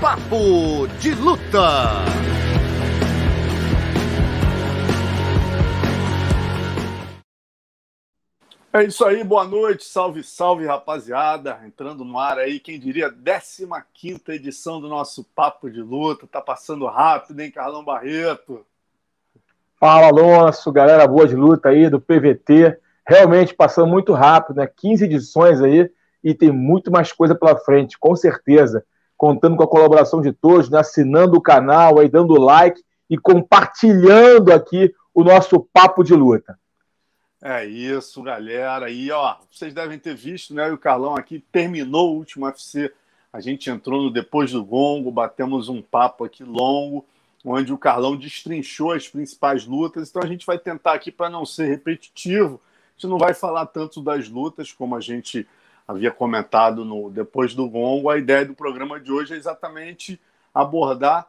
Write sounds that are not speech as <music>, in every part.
Papo de Luta. É isso aí, boa noite, salve, salve, rapaziada. Entrando no ar aí, quem diria, 15 edição do nosso Papo de Luta. Tá passando rápido, hein, Carlão Barreto? Fala, Alonso, galera boa de luta aí do PVT. Realmente passando muito rápido, né? 15 edições aí e tem muito mais coisa pela frente, com certeza. Contando com a colaboração de todos, né? assinando o canal, aí dando like e compartilhando aqui o nosso Papo de Luta. É isso, galera. E ó, vocês devem ter visto, né? O Carlão aqui terminou o último UFC. A gente entrou no depois do gongo, batemos um papo aqui longo, onde o Carlão destrinchou as principais lutas. Então a gente vai tentar aqui para não ser repetitivo. A gente não vai falar tanto das lutas como a gente havia comentado no depois do gongo. A ideia do programa de hoje é exatamente abordar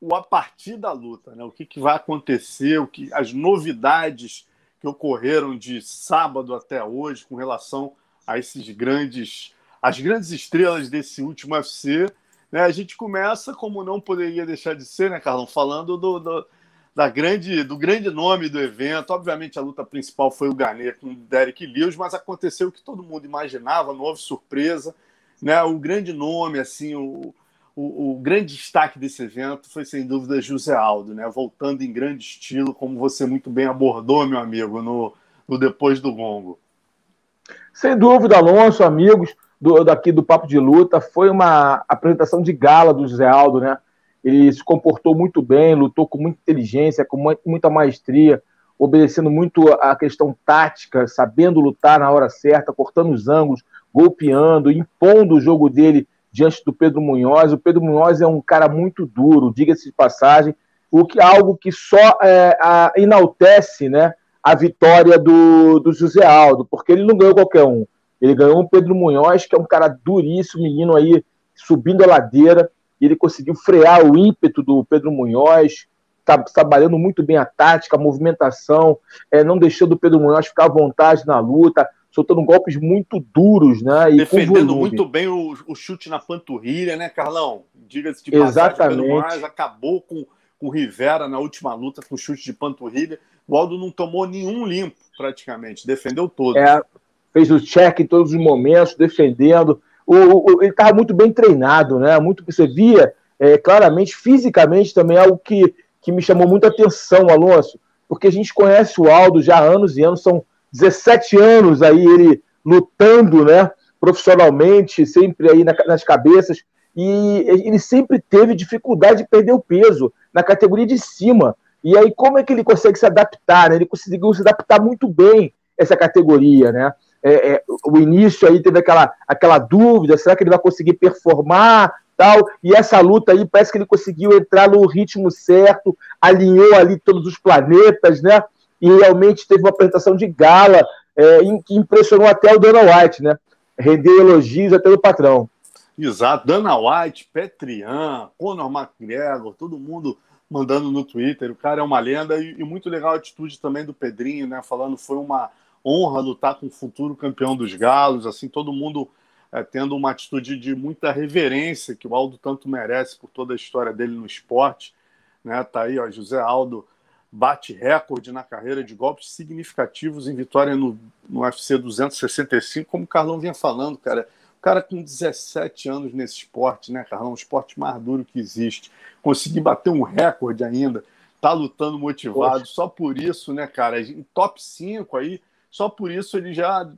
o a partir da luta, né? O que, que vai acontecer, o que as novidades que ocorreram de sábado até hoje com relação a esses grandes, as grandes estrelas desse último UFC. Né? A gente começa, como não poderia deixar de ser, né, Carlão, falando do, do, da grande, do grande nome do evento. Obviamente, a luta principal foi o Garnet com o Derek Lewis, mas aconteceu o que todo mundo imaginava, não houve surpresa. Né? O grande nome, assim, o, o, o, grande destaque desse evento foi, sem dúvida, José Aldo, né? voltando em grande estilo, como você muito bem abordou, meu amigo, no, no Depois do Gongo. Sem dúvida, Alonso, amigos do, daqui do Papo de Luta, foi uma apresentação de gala do José Aldo, né? Ele se comportou muito bem, lutou com muita inteligência, com muita maestria, obedecendo muito a questão tática, sabendo lutar na hora certa, cortando os ângulos, golpeando, impondo o jogo dele diante do Pedro Munhoz. O Pedro Munhoz é um cara muito duro, diga-se de passagem, o que algo que só é, a, enaltece né, a vitória do, do José Aldo, porque ele não ganhou qualquer um. Ele ganhou o Pedro Munhoz, que é um cara duríssimo, menino aí subindo a ladeira, e ele conseguiu frear o ímpeto do Pedro Munhoz, tá trabalhando muito bem a tática, a movimentação, é, não deixando o Pedro Munhoz ficar à vontade na luta, soltando golpes muito duros, né? E Defendendo muito bem o, o, chute na panturrilha, né, Carlão? Diga-se de passagem, Pedro Moraes acabou com, com o Rivera na última luta com chute de panturrilha. O Aldo não tomou nenhum limpo, praticamente, defendeu todo. É, fez o check em todos os momentos, defendendo. O, o ele estava muito bem treinado, né? Muito você via é, claramente, fisicamente também, algo que, que me chamou muita atenção, Alonso, porque a gente conhece o Aldo já há anos e anos, são 17 anos aí ele lutando, né, profissionalmente, sempre aí nas cabeças, e ele sempre teve dificuldade de perder o peso na categoria de cima. E aí, como é que ele consegue se adaptar? Né? Ele conseguiu se adaptar muito bem essa categoria, né? É, é, o início aí teve aquela, aquela dúvida, será que ele vai conseguir performar, tal, e essa luta aí parece que ele conseguiu entrar no ritmo certo, alinhou ali todos os planetas, né? e realmente teve uma apresentação de gala é, que impressionou até o Dana White, né? Rendeu elogios até do patrão. Exato, Dana White, Petrian, Conor McGregor, todo mundo mandando no Twitter. O cara é uma lenda e, e, muito legal a atitude também do Pedrinho, né? Falando foi uma honra lutar com o futuro campeão dos Galos, assim, todo mundo é, tendo uma atitude de muita reverência que o Aldo tanto merece por toda a história dele no esporte, né? Tá aí, ó, José Aldo bate recorde na carreira de golpes significativos em vitória no, no UFC 265, como o Carlão vinha falando, cara. O cara com 17 anos nesse esporte, né, Carlão? O esporte mais duro que existe. Conseguir bater um recorde ainda, tá lutando motivado, Poxa. só por isso, né, cara? Em top 5 aí, só por isso ele já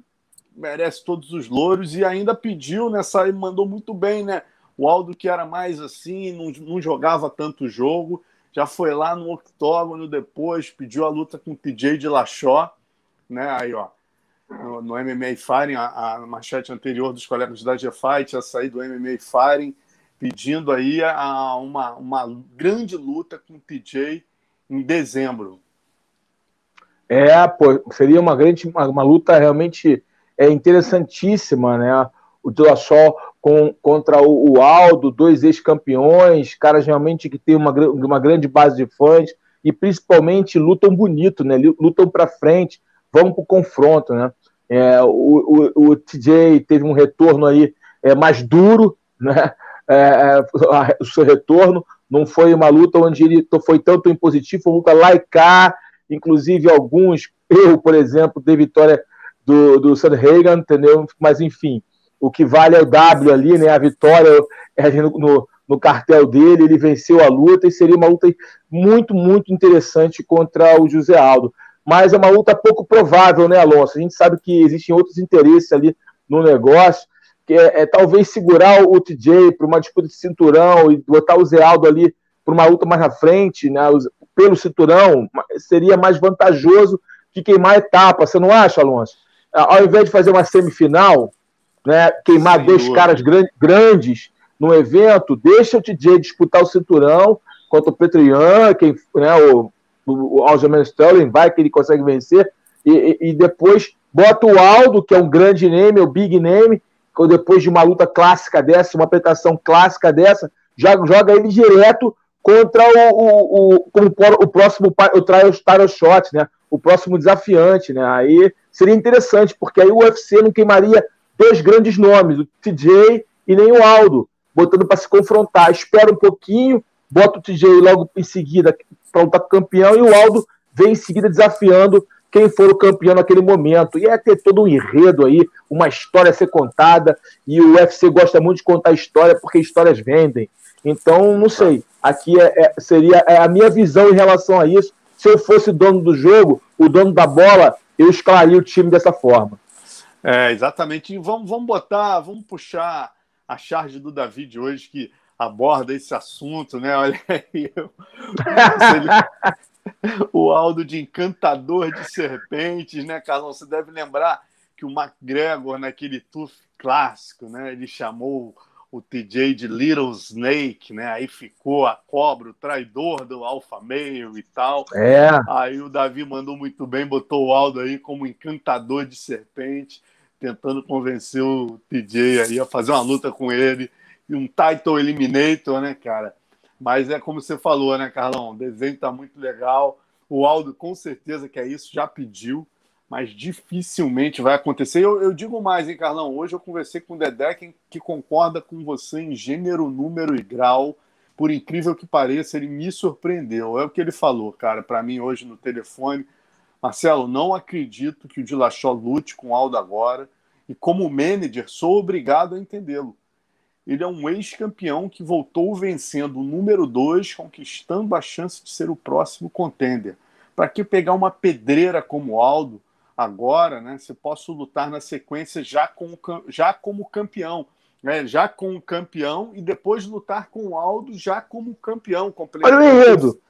merece todos os louros e ainda pediu nessa e mandou muito bem, né? O Aldo que era mais assim, não, não jogava tanto jogo, já foi lá no octógono depois, pediu a luta com o TJ de Lachó, né? Aí, ó, no, no MMA Firing, a, a manchete anterior dos colegas da G-Fight, a sair do MMA Firing, pedindo aí a, uma, uma grande luta com o TJ em dezembro. É, pô, seria uma grande, uma, uma luta realmente é, interessantíssima, né? O Dillashaw com, contra o, o Aldo, dois ex-campeões, caras realmente que têm uma, uma grande base de fãs e principalmente lutam bonito, né? Lutam para frente, vão para o confronto, né? É, o, o, o, TJ teve um retorno aí é, mais duro, né? É, é o seu retorno não foi uma luta onde ele foi tanto impositivo, foi uma luta laicar, inclusive alguns, eu, por exemplo, dei vitória do, do Sandhagen, entendeu? Mas enfim, o que vale é o W ali, né? A vitória é no, no, cartel dele, ele venceu a luta e seria uma luta muito, muito interessante contra o José Aldo. Mas é uma luta pouco provável, né, Alonso? A gente sabe que existem outros interesses ali no negócio, que é, é talvez segurar o TJ para uma disputa de cinturão e botar o Zé Aldo ali para uma luta mais na frente, né, pelo cinturão, seria mais vantajoso que queimar a etapa, você não acha, Alonso? Ao invés de fazer uma semifinal, né, queimar dois caras grandes no evento, deixa o TJ disputar o cinturão contra o Petrian, quem, né, o, o Aljamain Sterling vai que ele consegue vencer, e, e, depois bota o Aldo, que é um grande name, o big name, depois de uma luta clássica dessa, uma apresentação clássica dessa, já joga ele direto contra o, o, o, o, próximo o trial shot, né? O próximo desafiante, né? Aí seria interessante, porque aí o UFC não queimaria dois grandes nomes, o TJ e nem o Aldo, botando para se confrontar. Espera um pouquinho, bota o TJ logo em seguida para lutar com campeão e o Aldo vem em seguida desafiando quem for o campeão naquele momento. E é ter todo um enredo aí, uma história a ser contada, e o UFC gosta muito de contar história porque histórias vendem. Então, não sei. Aqui é, é, seria é a minha visão em relação a isso. Se eu fosse dono do jogo, o dono da bola, eu escalaria o time dessa forma. É, exatamente. E vamos, vamos botar, vamos puxar a charge do Davi de hoje que aborda esse assunto, né? Olha aí. <laughs> o Aldo de encantador de serpentes, né, Carlão? Você deve lembrar que o McGregor, naquele TUF clássico, né? Ele chamou o TJ de Little Snake, né? Aí ficou a cobra, o traidor do Alpha Male e tal. É. Aí o Davi mandou muito bem, botou o Aldo aí como encantador de serpente tentando convencer o TJ aí a fazer uma luta com ele e um title eliminator, né, cara? Mas é como você falou, né, Carlão? O desenho tá muito legal. O Aldo, com certeza que é isso, já pediu, mas dificilmente vai acontecer. Eu, eu digo mais, hein, Carlão? Hoje eu conversei com o Dedé, que, que concorda com você em gênero, número e grau. Por incrível que pareça, ele me surpreendeu. É o que ele falou, cara, para mim hoje no telefone Marcelo, não acredito que o Dilachó lute com o Aldo agora e, como manager, sou obrigado a entendê-lo. Ele é um ex-campeão que voltou vencendo o número 2, conquistando a chance de ser o próximo contender. Para que pegar uma pedreira como o Aldo agora, né? Se posso lutar na sequência já, com, já como campeão, né, já com o campeão e depois lutar com o Aldo já como campeão. Olha o enredo.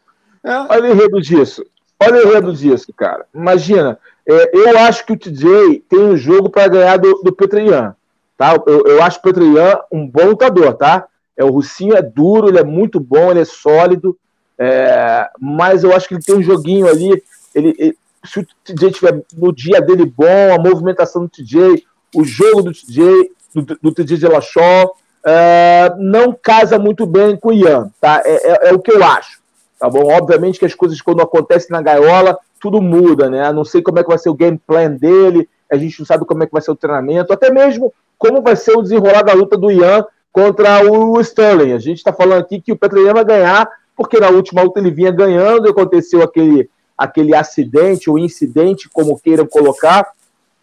É. Olha o enredo disso. Olha o enredo disso, cara. Imagina, é, eu acho que o TJ tem um jogo para ganhar do, do Petrian. Tá? Eu, eu acho o Petrian um bom lutador, tá? É, o Russinho é duro, ele é muito bom, ele é sólido, é, mas eu acho que ele tem um joguinho ali. Ele, ele, se o TJ tiver no dia dele bom, a movimentação do TJ, o jogo do TJ, do, do TJ de Lachó, é, não casa muito bem com o Ian, tá? É, é, é o que eu acho. Tá bom? Obviamente que as coisas, quando acontecem na gaiola, tudo muda, né? Não sei como é que vai ser o game plan dele, a gente não sabe como é que vai ser o treinamento, até mesmo como vai ser o desenrolar da luta do Ian contra o Sterling. A gente está falando aqui que o Petroian vai ganhar, porque na última luta ele vinha ganhando aconteceu aquele, aquele acidente ou incidente, como queiram colocar,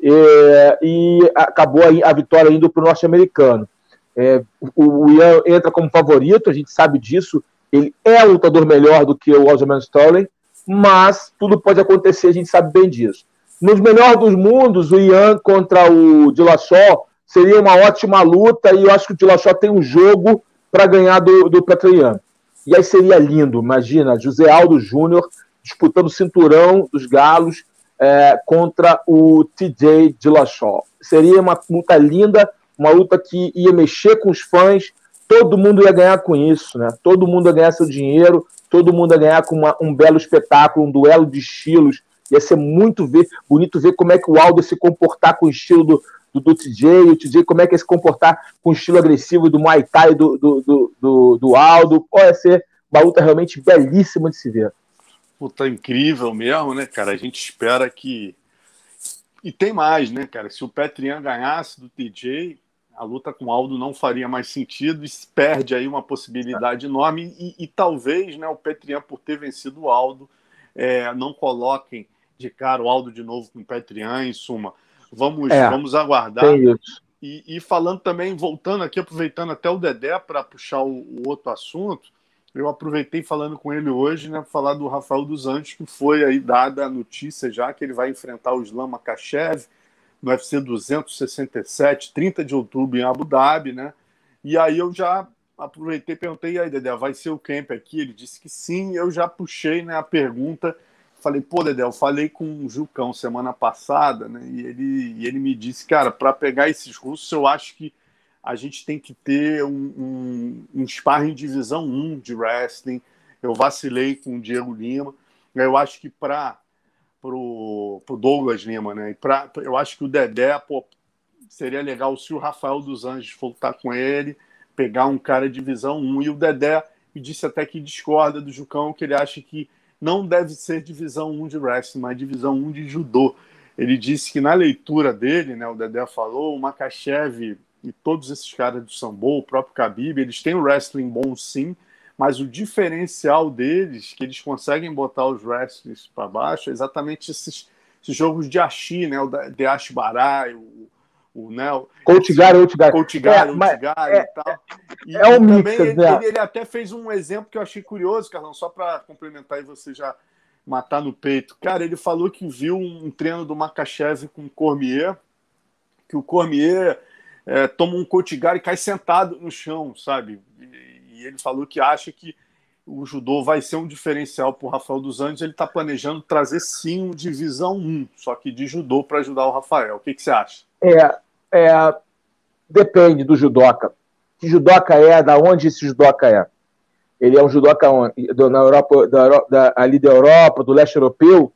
é, e acabou a, a vitória indo para o norte-americano. É, o, o Ian entra como favorito, a gente sabe disso, ele é um lutador melhor do que o Aljamain Sterling, mas tudo pode acontecer, a gente sabe bem disso. Nos melhores dos mundos, o Ian contra o Dillashaw seria uma ótima luta e eu acho que o Dillashaw tem um jogo para ganhar do, do Petroian. E aí seria lindo, imagina, José Aldo Júnior disputando o cinturão dos galos é, contra o TJ Dillashaw. Seria uma luta linda, uma luta que ia mexer com os fãs, todo mundo ia ganhar com isso, né? Todo mundo ia ganhar seu dinheiro, todo mundo ia ganhar com uma, um belo espetáculo, um duelo de estilos. Ia ser muito ver, bonito ver como é que o Aldo ia se comportar com o estilo do, do, do TJ, o TJ como é que ia se comportar com o estilo agressivo do Muay Thai do, do, do, do, do Aldo. Pode ser uma luta realmente belíssima de se ver. Puta, incrível mesmo, né, cara? A gente espera que. E tem mais, né, cara? Se o Petrian ganhasse do TJ, a luta com o Aldo não faria mais sentido e perde aí uma possibilidade enorme. E, e talvez né, o Petrian, por ter vencido o Aldo, é, não coloquem de cara o Aldo de novo com o Petrian, em suma. Vamos, é, vamos aguardar. E, e, falando também, voltando aqui, aproveitando até o Dedé para puxar o, o outro assunto, eu aproveitei falando com ele hoje, né, falar do Rafael dos Anjos, que foi aí dada a notícia já que ele vai enfrentar o Islam Makachev no UFC 267, 30 de outubro em Abu Dhabi, né? E aí eu já aproveitei e perguntei, aí, Dedé, vai ser o camp aqui? Ele disse que sim, eu já puxei né, a pergunta, falei, pô, Dedé, eu falei com o Jucão semana passada, né? E ele, e ele me disse, cara, para pegar esses russos, eu acho que a gente tem que ter um, um, um sparring divisão 1 de wrestling. Eu vacilei com o Diego Lima. Eu acho que para o Douglas Lima, né? E pra, eu acho que o Dedé, pô, seria legal se o Rafael dos Anjos voltar com ele, pegar um cara de divisão 1. E o Dedé me disse até que discorda do Jucão, que ele acha que não deve ser divisão 1 de wrestling, mas divisão 1 de judô. Ele disse que na leitura dele, né, o Dedé falou, o Makachev e todos esses caras do Sambo, o próprio Khabib, eles têm um wrestling bom sim, mas o diferencial deles, que eles conseguem botar os wrestlers para baixo, é exatamente esses, esses, jogos de Ashi, né? O de Ashi Barai, o, o né? Gary, Coach Gary. Coach Gary, é, e tal. E, é um mix, ele, né? ele, ele, até fez um exemplo que eu achei curioso, Carlão, só para complementar e você já matar no peito. Cara, ele falou que viu um treino do Makachev com o Cormier, que o Cormier é, toma um cotigar e cai sentado no chão, sabe? E, e, ele falou que acha que o judô vai ser um diferencial para o Rafael dos Anjos. Ele está planejando trazer sim um divisão 1, só que de judô para ajudar o Rafael. O que, que você acha? É, é, depende do judoca. Que judoca é, da onde esse judoca é? Ele é um judoca na Europa, da, da, ali da Europa, do leste europeu.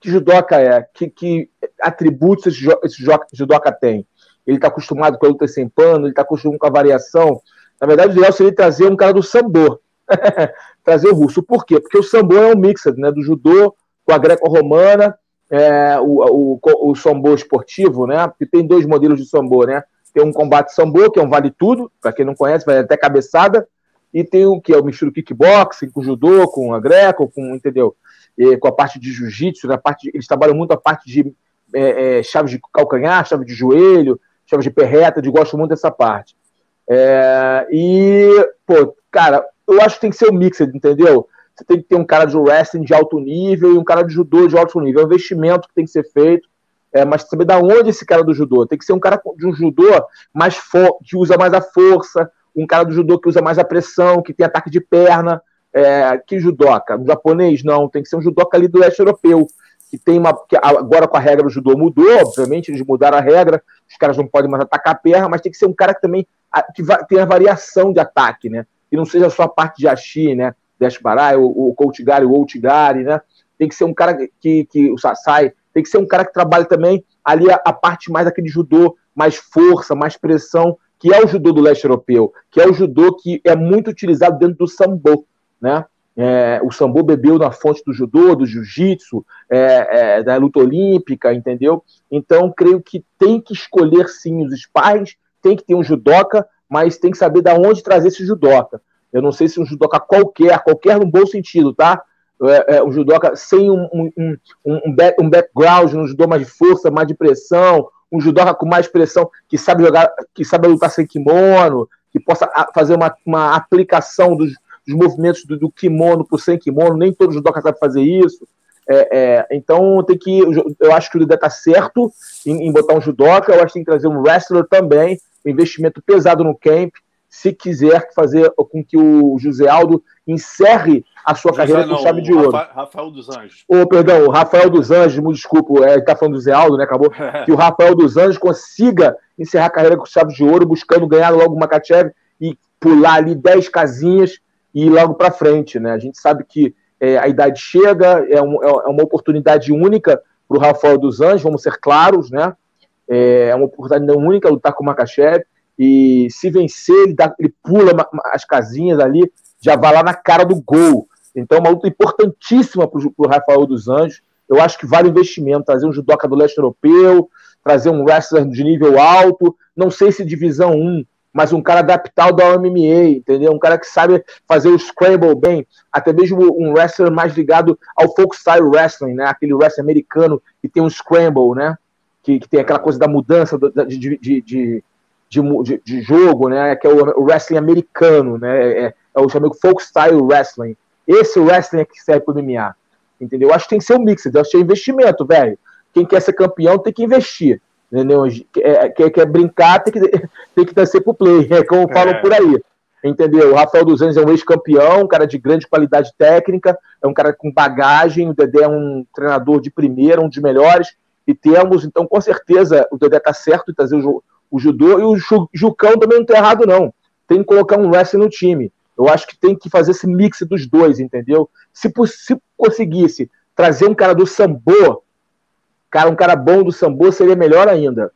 Que judoca é? Que, que atributos esse, esse judoca tem? Ele está acostumado com a luta sem pano, ele está acostumado com a variação. Na verdade, o ideal seria trazer um cara do sambo, <laughs> trazer o russo. Por quê? Porque o sambo é um mix né, do judô com a greco-romana, é, o, o, o sambo esportivo, né? Porque tem dois modelos de sambo, né? Tem um combate sambo, que é um vale tudo, para quem não conhece, vai até cabeçada, e tem o que é o mistura kickboxing com judô, com a greco, com, entendeu? E, com a parte de jiu-jitsu, na parte de, eles trabalham muito a parte de é, é, chaves de calcanhar, chave de joelho, chama de perreta, de gosto muito dessa parte. É, e, pô, cara, eu acho que tem que ser um mix, entendeu? Você tem que ter um cara de wrestling de alto nível e um cara de judô de alto nível. É um investimento que tem que ser feito. É, mas saber da onde esse cara do judô. Tem que ser um cara de um judô mais que usa mais a força, um cara do judô que usa mais a pressão, que tem ataque de perna. É, que judoca? Um japonês? Não, tem que ser um judoca ali do leste europeu, que tem uma. Que agora com a regra do judô mudou, obviamente, eles mudaram a regra, os caras não podem mais atacar a perna, mas tem que ser um cara que também que tem a variação de ataque, né? Que não seja só a parte de Ashi, né? Deshbarai, o, o Koutigari, o Outigari, né? Tem que ser um cara que, que o Sasai, tem que ser um cara que trabalhe também ali a, a parte mais daquele judô, mais força, mais pressão, que é o judô do leste europeu, que é o judô que é muito utilizado dentro do sambo, né? É, o sambo bebeu na fonte do judô, do jiu-jitsu, é, é, da luta olímpica, entendeu? Então, creio que tem que escolher sim os sparrings, tem que ter um judoca, mas tem que saber de onde trazer esse judoca. Eu não sei se um judoca qualquer, qualquer no bom sentido, tá? É, é, um judoca sem um, um, um, um, back, background, um judô mais de força, mais de pressão, um judoca com mais pressão, que sabe jogar, que sabe lutar sem kimono, que possa fazer uma, uma aplicação dos, dos movimentos do, do kimono por sem kimono, nem todo judoca sabe fazer isso. É, é, então tem que. Eu acho que o Dedé tá certo em, em, botar um judoca, eu acho que tem que trazer um wrestler também, um investimento pesado no camp, se quiser fazer com que o José Aldo encerre a sua José carreira não, com chave de ouro. Rafael dos Anjos. Oh, perdão, o Rafael dos Anjos, me desculpa, é, ele tá falando do José Aldo, né? Acabou. <laughs> que o Rafael dos Anjos consiga encerrar a carreira com chave de ouro, buscando ganhar logo uma Makachev e pular ali 10 casinhas e logo para frente, né? A gente sabe que é, a idade chega, é, um, é uma oportunidade única para o Rafael dos Anjos, vamos ser claros, né? É, é uma oportunidade única lutar com o Makachev, e se vencer, ele, dá, ele pula as casinhas ali, já vai lá na cara do gol. Então, uma luta importantíssima para o Rafael dos Anjos. Eu acho que vale o investimento, trazer um judoca do leste europeu, trazer um wrestler de nível alto, não sei se divisão 1, mas um cara adaptado ao MMA, entendeu? Um cara que sabe fazer o scramble bem, até mesmo um wrestler mais ligado ao folk style wrestling, né? Aquele wrestling americano que tem um scramble, né? Que, que tem aquela coisa da mudança de, de, de, de de, jogo, né? Que é o, o wrestling americano, né? É, é o chamado folk style wrestling. Esse wrestling é que serve para o MMA. Entendeu? Eu acho que tem que ser um mix, eu acho que é investimento, velho. Quem quer ser campeão tem que investir. Entendeu? Quer, quer, quer brincar, tem que, tem que descer pro play, é como falam é. por aí. Entendeu? O Rafael dos Anjos é um ex-campeão, um cara de grande qualidade técnica, é um cara com bagagem, o Dedé é um treinador de primeira, um dos melhores, e temos, então, com certeza, o Dedé tá certo em trazer o, o judô, e o Jucão também não tá errado, não. Tem que colocar um wrestling no time. Eu acho que tem que fazer esse mix dos dois, entendeu? Se, se conseguisse trazer um cara do sambo, cara, um cara bom do sambo seria melhor ainda.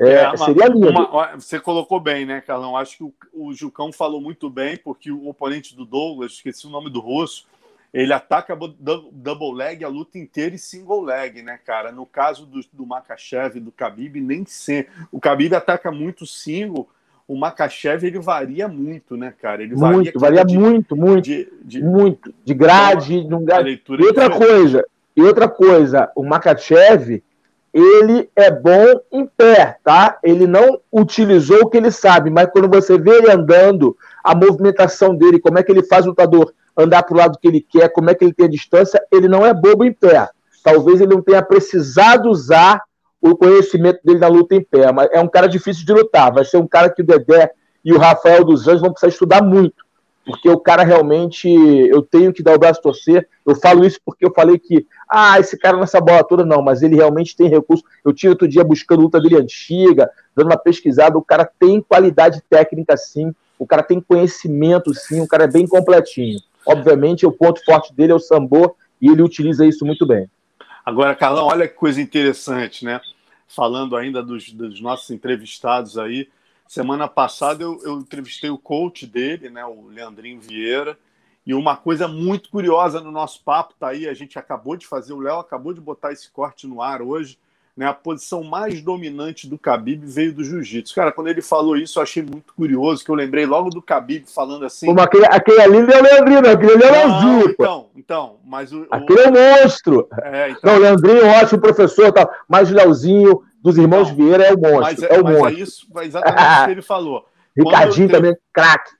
É, é, seria lindo. Uma, você colocou bem, né, Carlão? Acho que o, o Jucão falou muito bem, porque o oponente do Douglas, esqueci o nome do russo, ele ataca double leg a luta inteira e single leg, né, cara? No caso do, do Makachev e do Khabib, nem sempre. O Khabib ataca muito single, o Makachev ele varia muito, né, cara? Ele muito, varia, varia de, muito, muito, de, de, muito, de grade, então, de um grade. E outra coisa, e outra coisa, o Makachev, ele é bom em pé, tá? Ele não utilizou o que ele sabe, mas quando você vê ele andando, a movimentação dele, como é que ele faz o lutador andar para o lado que ele quer, como é que ele tem a distância, ele não é bobo em pé. Talvez ele não tenha precisado usar o conhecimento dele na luta em pé, mas é um cara difícil de lutar. Vai ser um cara que o Dedé e o Rafael dos Anjos vão precisar estudar muito, porque o cara realmente, eu tenho que dar o braço a torcer. Eu falo isso porque eu falei que, ah, esse cara nessa bola toda, não, mas ele realmente tem recurso. Eu tive outro dia buscando luta dele antiga, dando uma pesquisada. O cara tem qualidade técnica, sim. O cara tem conhecimento, sim. O cara é bem completinho. Obviamente, o ponto forte dele é o sambo e ele utiliza isso muito bem. Agora, Carlão, olha que coisa interessante, né? Falando ainda dos, dos nossos entrevistados aí. Semana passada eu, eu, entrevistei o coach dele, né, o Leandrinho Vieira, e uma coisa muito curiosa no nosso papo tá aí, a gente acabou de fazer, o Léo acabou de botar esse corte no ar hoje, né, a posição mais dominante do Khabib veio do jiu-jitsu. Cara, quando ele falou isso, eu achei muito curioso, que eu lembrei logo do Khabib falando assim... Como aquele, aquele ali não é o Leandrinho, não, aquele ali é o Leozinho. Então, então, mas o... Aquele o... é um monstro. É, então... Não, o Leandrinho é ótimo professor, tá, mas o Leozinho dos irmãos não, Vieira é o monstro, mas é, é o mas é monstro. É isso, é exatamente o que ele falou. <laughs> Ricardinho também, craque.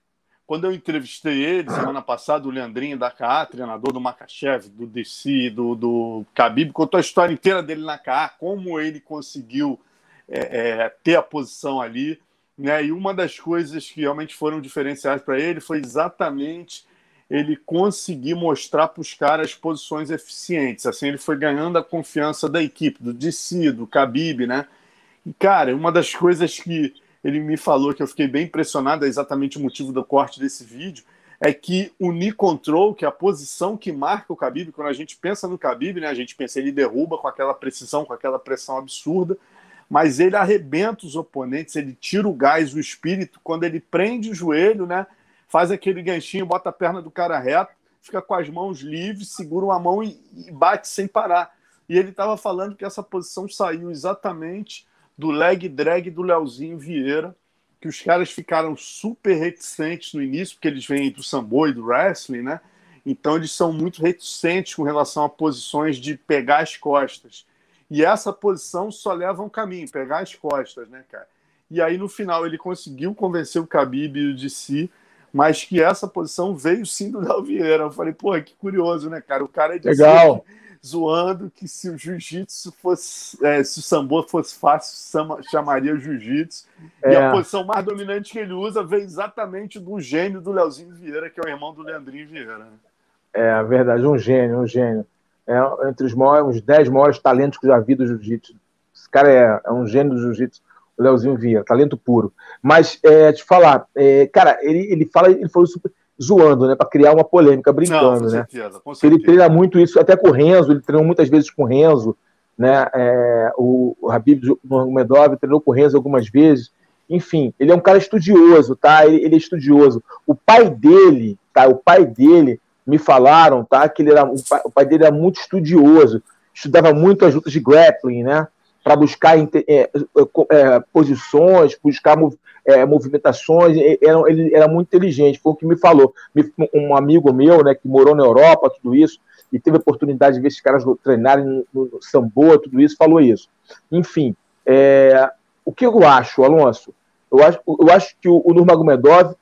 Quando eu entrevistei ele semana passada, o Leandrinho da KA, treinador do Makachev, do DC, do, do Khabib, contou a história inteira dele na KA, como ele conseguiu é, é, ter a posição ali. Né? E uma das coisas que realmente foram diferenciais para ele foi exatamente ele conseguir mostrar para os caras posições eficientes. Assim, ele foi ganhando a confiança da equipe, do DC, do Khabib, né? E, cara, uma das coisas que ele me falou que eu fiquei bem impressionado, é exatamente o motivo do corte desse vídeo, é que o knee control, que é a posição que marca o Khabib, quando a gente pensa no Khabib, né, a gente pensa ele derruba com aquela precisão, com aquela pressão absurda, mas ele arrebenta os oponentes, ele tira o gás, o espírito, quando ele prende o joelho, né, faz aquele ganchinho, bota a perna do cara reto, fica com as mãos livres, segura uma mão e, e bate sem parar. E ele estava falando que essa posição saiu exatamente do leg drag do Leozinho Vieira, que os caras ficaram super reticentes no início, porque eles vêm do sambo e do wrestling, né? Então eles são muito reticentes com relação a posições de pegar as costas. E essa posição só leva um caminho, pegar as costas, né, cara? E aí no final ele conseguiu convencer o Khabib de si, mas que essa posição veio sim do Léo Vieira. Eu falei, pô, que curioso, né, cara? O cara é de Legal zoando que se o jiu-jitsu fosse, é, se o sambo fosse fácil, chamaria jiu-jitsu. É. E a posição mais dominante que ele usa vem exatamente do gênio do Leozinho Vieira, que é o irmão do Leandrinho Vieira. Né? É, verdade, um gênio, um gênio. É entre os maiores, 10 maiores talentos que eu já vi do jiu-jitsu. Esse cara é, é um gênio do jiu-jitsu. Leozinho Vieira, talento puro. Mas, é, te falar, é, cara, ele, ele fala, ele falou super zoando, né, para criar uma polêmica, brincando, Não, com né? Certeza, com certeza. Ele treina muito isso, até com o Renzo, ele treinou muitas vezes com o Renzo, né? É, o, o Habib Nurmagomedov treinou com o Renzo algumas vezes. Enfim, ele é um cara estudioso, tá? Ele, ele, é estudioso. O pai dele, tá? O pai dele me falaram, tá? Que ele era o pai, o pai dele era muito estudioso, estudava muito as lutas de grappling, né? Para buscar é, é, é, posições, buscar é, movimentações. Era, ele era muito inteligente, foi o que me falou. Um amigo meu, né, que morou na Europa, tudo isso, e teve a oportunidade de ver esses caras treinarem no, no Samboa, tudo isso, falou isso. Enfim, é, o que eu acho, Alonso? Eu acho, eu acho que o, o Nurmagomedov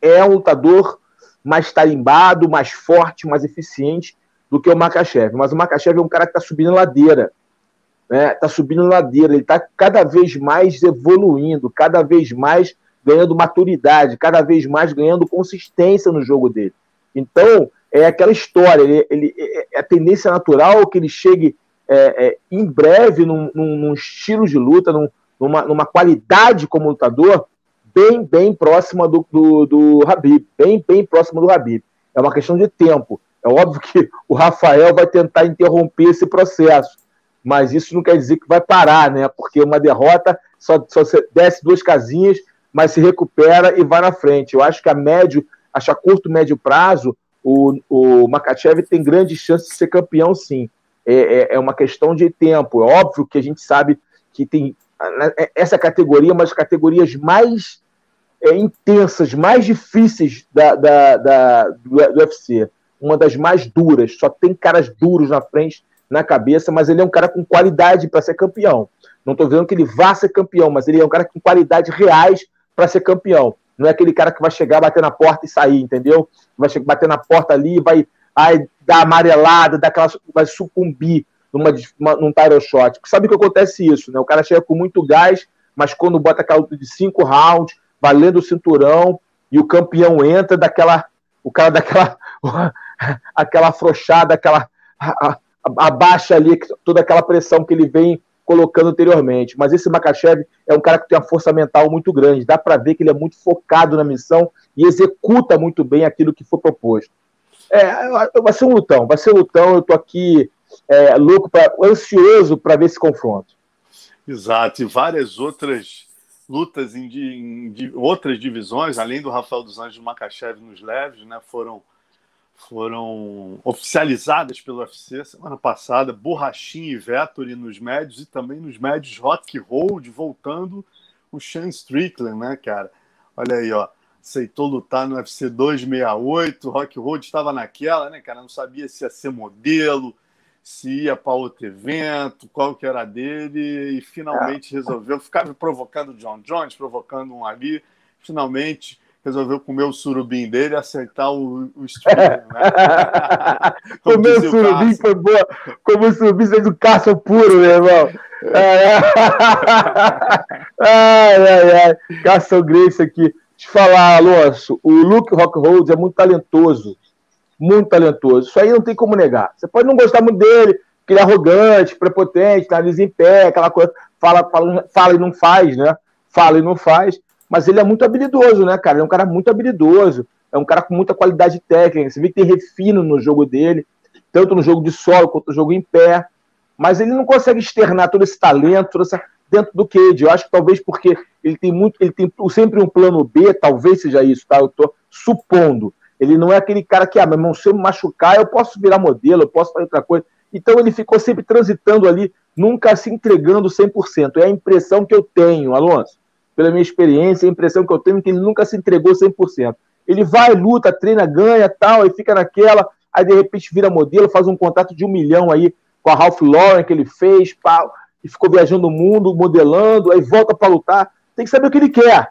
é um lutador mais tarimbado, mais forte, mais eficiente do que o Makachev. Mas o Makachev é um cara que está subindo ladeira. Né? Tá subindo ladeira. Ele está cada vez mais evoluindo, cada vez mais ganhando maturidade, cada vez mais ganhando consistência no jogo dele. Então, é aquela história. Ele, ele, é a tendência natural que ele chegue é, é, em breve num, num, num, estilo de luta, num, numa, numa qualidade como lutador bem, bem próxima do, do, do Habib, bem, bem próxima do Habib. É uma questão de tempo. É óbvio que o Rafael vai tentar interromper esse processo, mas isso não quer dizer que vai parar, né? Porque uma derrota só, só desce duas casinhas, mas se recupera e vai na frente. Eu acho que a médio, acho a curto, médio prazo, o, o Makachev tem grandes chances de ser campeão, sim. É, é, é, uma questão de tempo. É óbvio que a gente sabe que tem né, é, essa categoria, uma das categorias mais é, intensas, mais difíceis da, da, da, do, do UFC. Uma das mais duras. Só tem caras duros na frente, na cabeça, mas ele é um cara com qualidade para ser campeão. Não estou dizendo que ele vá ser campeão, mas ele é um cara com qualidade reais para ser campeão. Não é aquele cara que vai chegar, bater na porta e sair, entendeu? Vai chegar, bater na porta ali vai ai, dar amarelada, dar aquela, vai sucumbir numa, uma, num title shot. Sabe que acontece isso, né? O cara chega com muito gás, mas quando bota aquela luta de cinco rounds, valendo o cinturão, e o campeão entra daquela. O cara daquela. <laughs> aquela afrouxada, aquela. Abaixa ali toda aquela pressão que ele vem colocando anteriormente. Mas esse Makachev é um cara que tem uma força mental muito grande. Dá para ver que ele é muito focado na missão e executa muito bem aquilo que foi proposto. É, vai ser um lutão, vai ser um lutão. Eu tô aqui é, louco, pra, ansioso para ver esse confronto. Exato, e várias outras lutas em, em, em, outras divisões, além do Rafael dos Anjos e Makachev nos leves, né, foram foram oficializadas pelo UFC semana passada, Borrachinha e Vettori nos médios e também nos médios Rock Hold, voltando o Sean Strickland, né, cara? Olha aí, ó. Aceitou lutar no UFC 268, Rock Hold estava naquela, né, cara? Não sabia se ia ser modelo, se ia para outro evento, qual que era dele, e finalmente é. resolveu. Ficava provocando o John Jones, provocando um ali, finalmente resolveu comer o surubim dele e aceitar o, o <laughs> streaming, né? comer o surubim o foi boa. Comer o surubim fez o caça puro, meu irmão. <laughs> ai, ai, ai. Caça Grace aqui. Te falar, Alonso, o Luke Rockhold é muito talentoso. Muito talentoso. Isso aí não tem como negar. Você pode não gostar muito dele, porque ele é arrogante, prepotente, nariz em pé, aquela coisa. Fala, fala, fala e não faz, né? Fala e não faz mas ele é muito habilidoso, né, cara? Ele é um cara muito habilidoso, é um cara com muita qualidade técnica. Você vê que tem refino no jogo dele, tanto no jogo de solo quanto no jogo em pé. Mas ele não consegue externar todo esse talento, toda essa, dentro do Cade. Eu acho que talvez porque ele tem muito, ele tem sempre um plano B, talvez seja isso, tá? Eu tô supondo. Ele não é aquele cara que, ah, meu irmão, se eu me machucar, eu posso virar modelo, eu posso fazer outra coisa. Então ele ficou sempre transitando ali, nunca se entregando 100%. É a impressão que eu tenho, Alonso pela minha experiência, a impressão que eu tenho é que ele nunca se entregou 100%. Ele vai, luta, treina, ganha, tal, aí fica naquela, aí de repente vira modelo, faz um contrato de um milhão aí com a Ralph Lauren que ele fez, pá, e ficou viajando o mundo, modelando, aí volta para lutar. Tem que saber o que ele quer.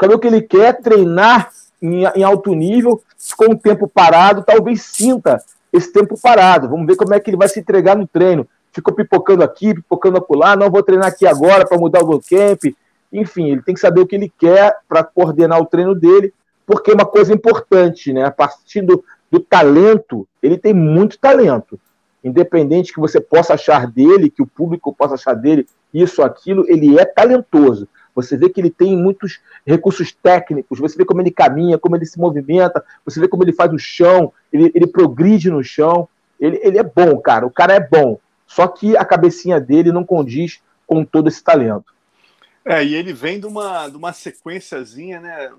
Saber o que ele quer, treinar em, em alto nível, ficou um tempo parado, talvez sinta esse tempo parado. Vamos ver como é que ele vai se entregar no treino. Ficou pipocando aqui, pipocando acolá, não vou treinar aqui agora para mudar o camp, enfim, ele tem que saber o que ele quer para coordenar o treino dele, porque é uma coisa importante, né? A partir do, do talento, ele tem muito talento. Independente que você possa achar dele, que o público possa achar dele isso, aquilo, ele é talentoso. Você vê que ele tem muitos recursos técnicos, você vê como ele caminha, como ele se movimenta, você vê como ele faz o chão, ele, ele progride no chão. Ele, ele é bom, cara. O cara é bom. Só que a cabecinha dele não condiz com todo esse talento. É, e ele vem de uma, de uma sequenciazinha, né?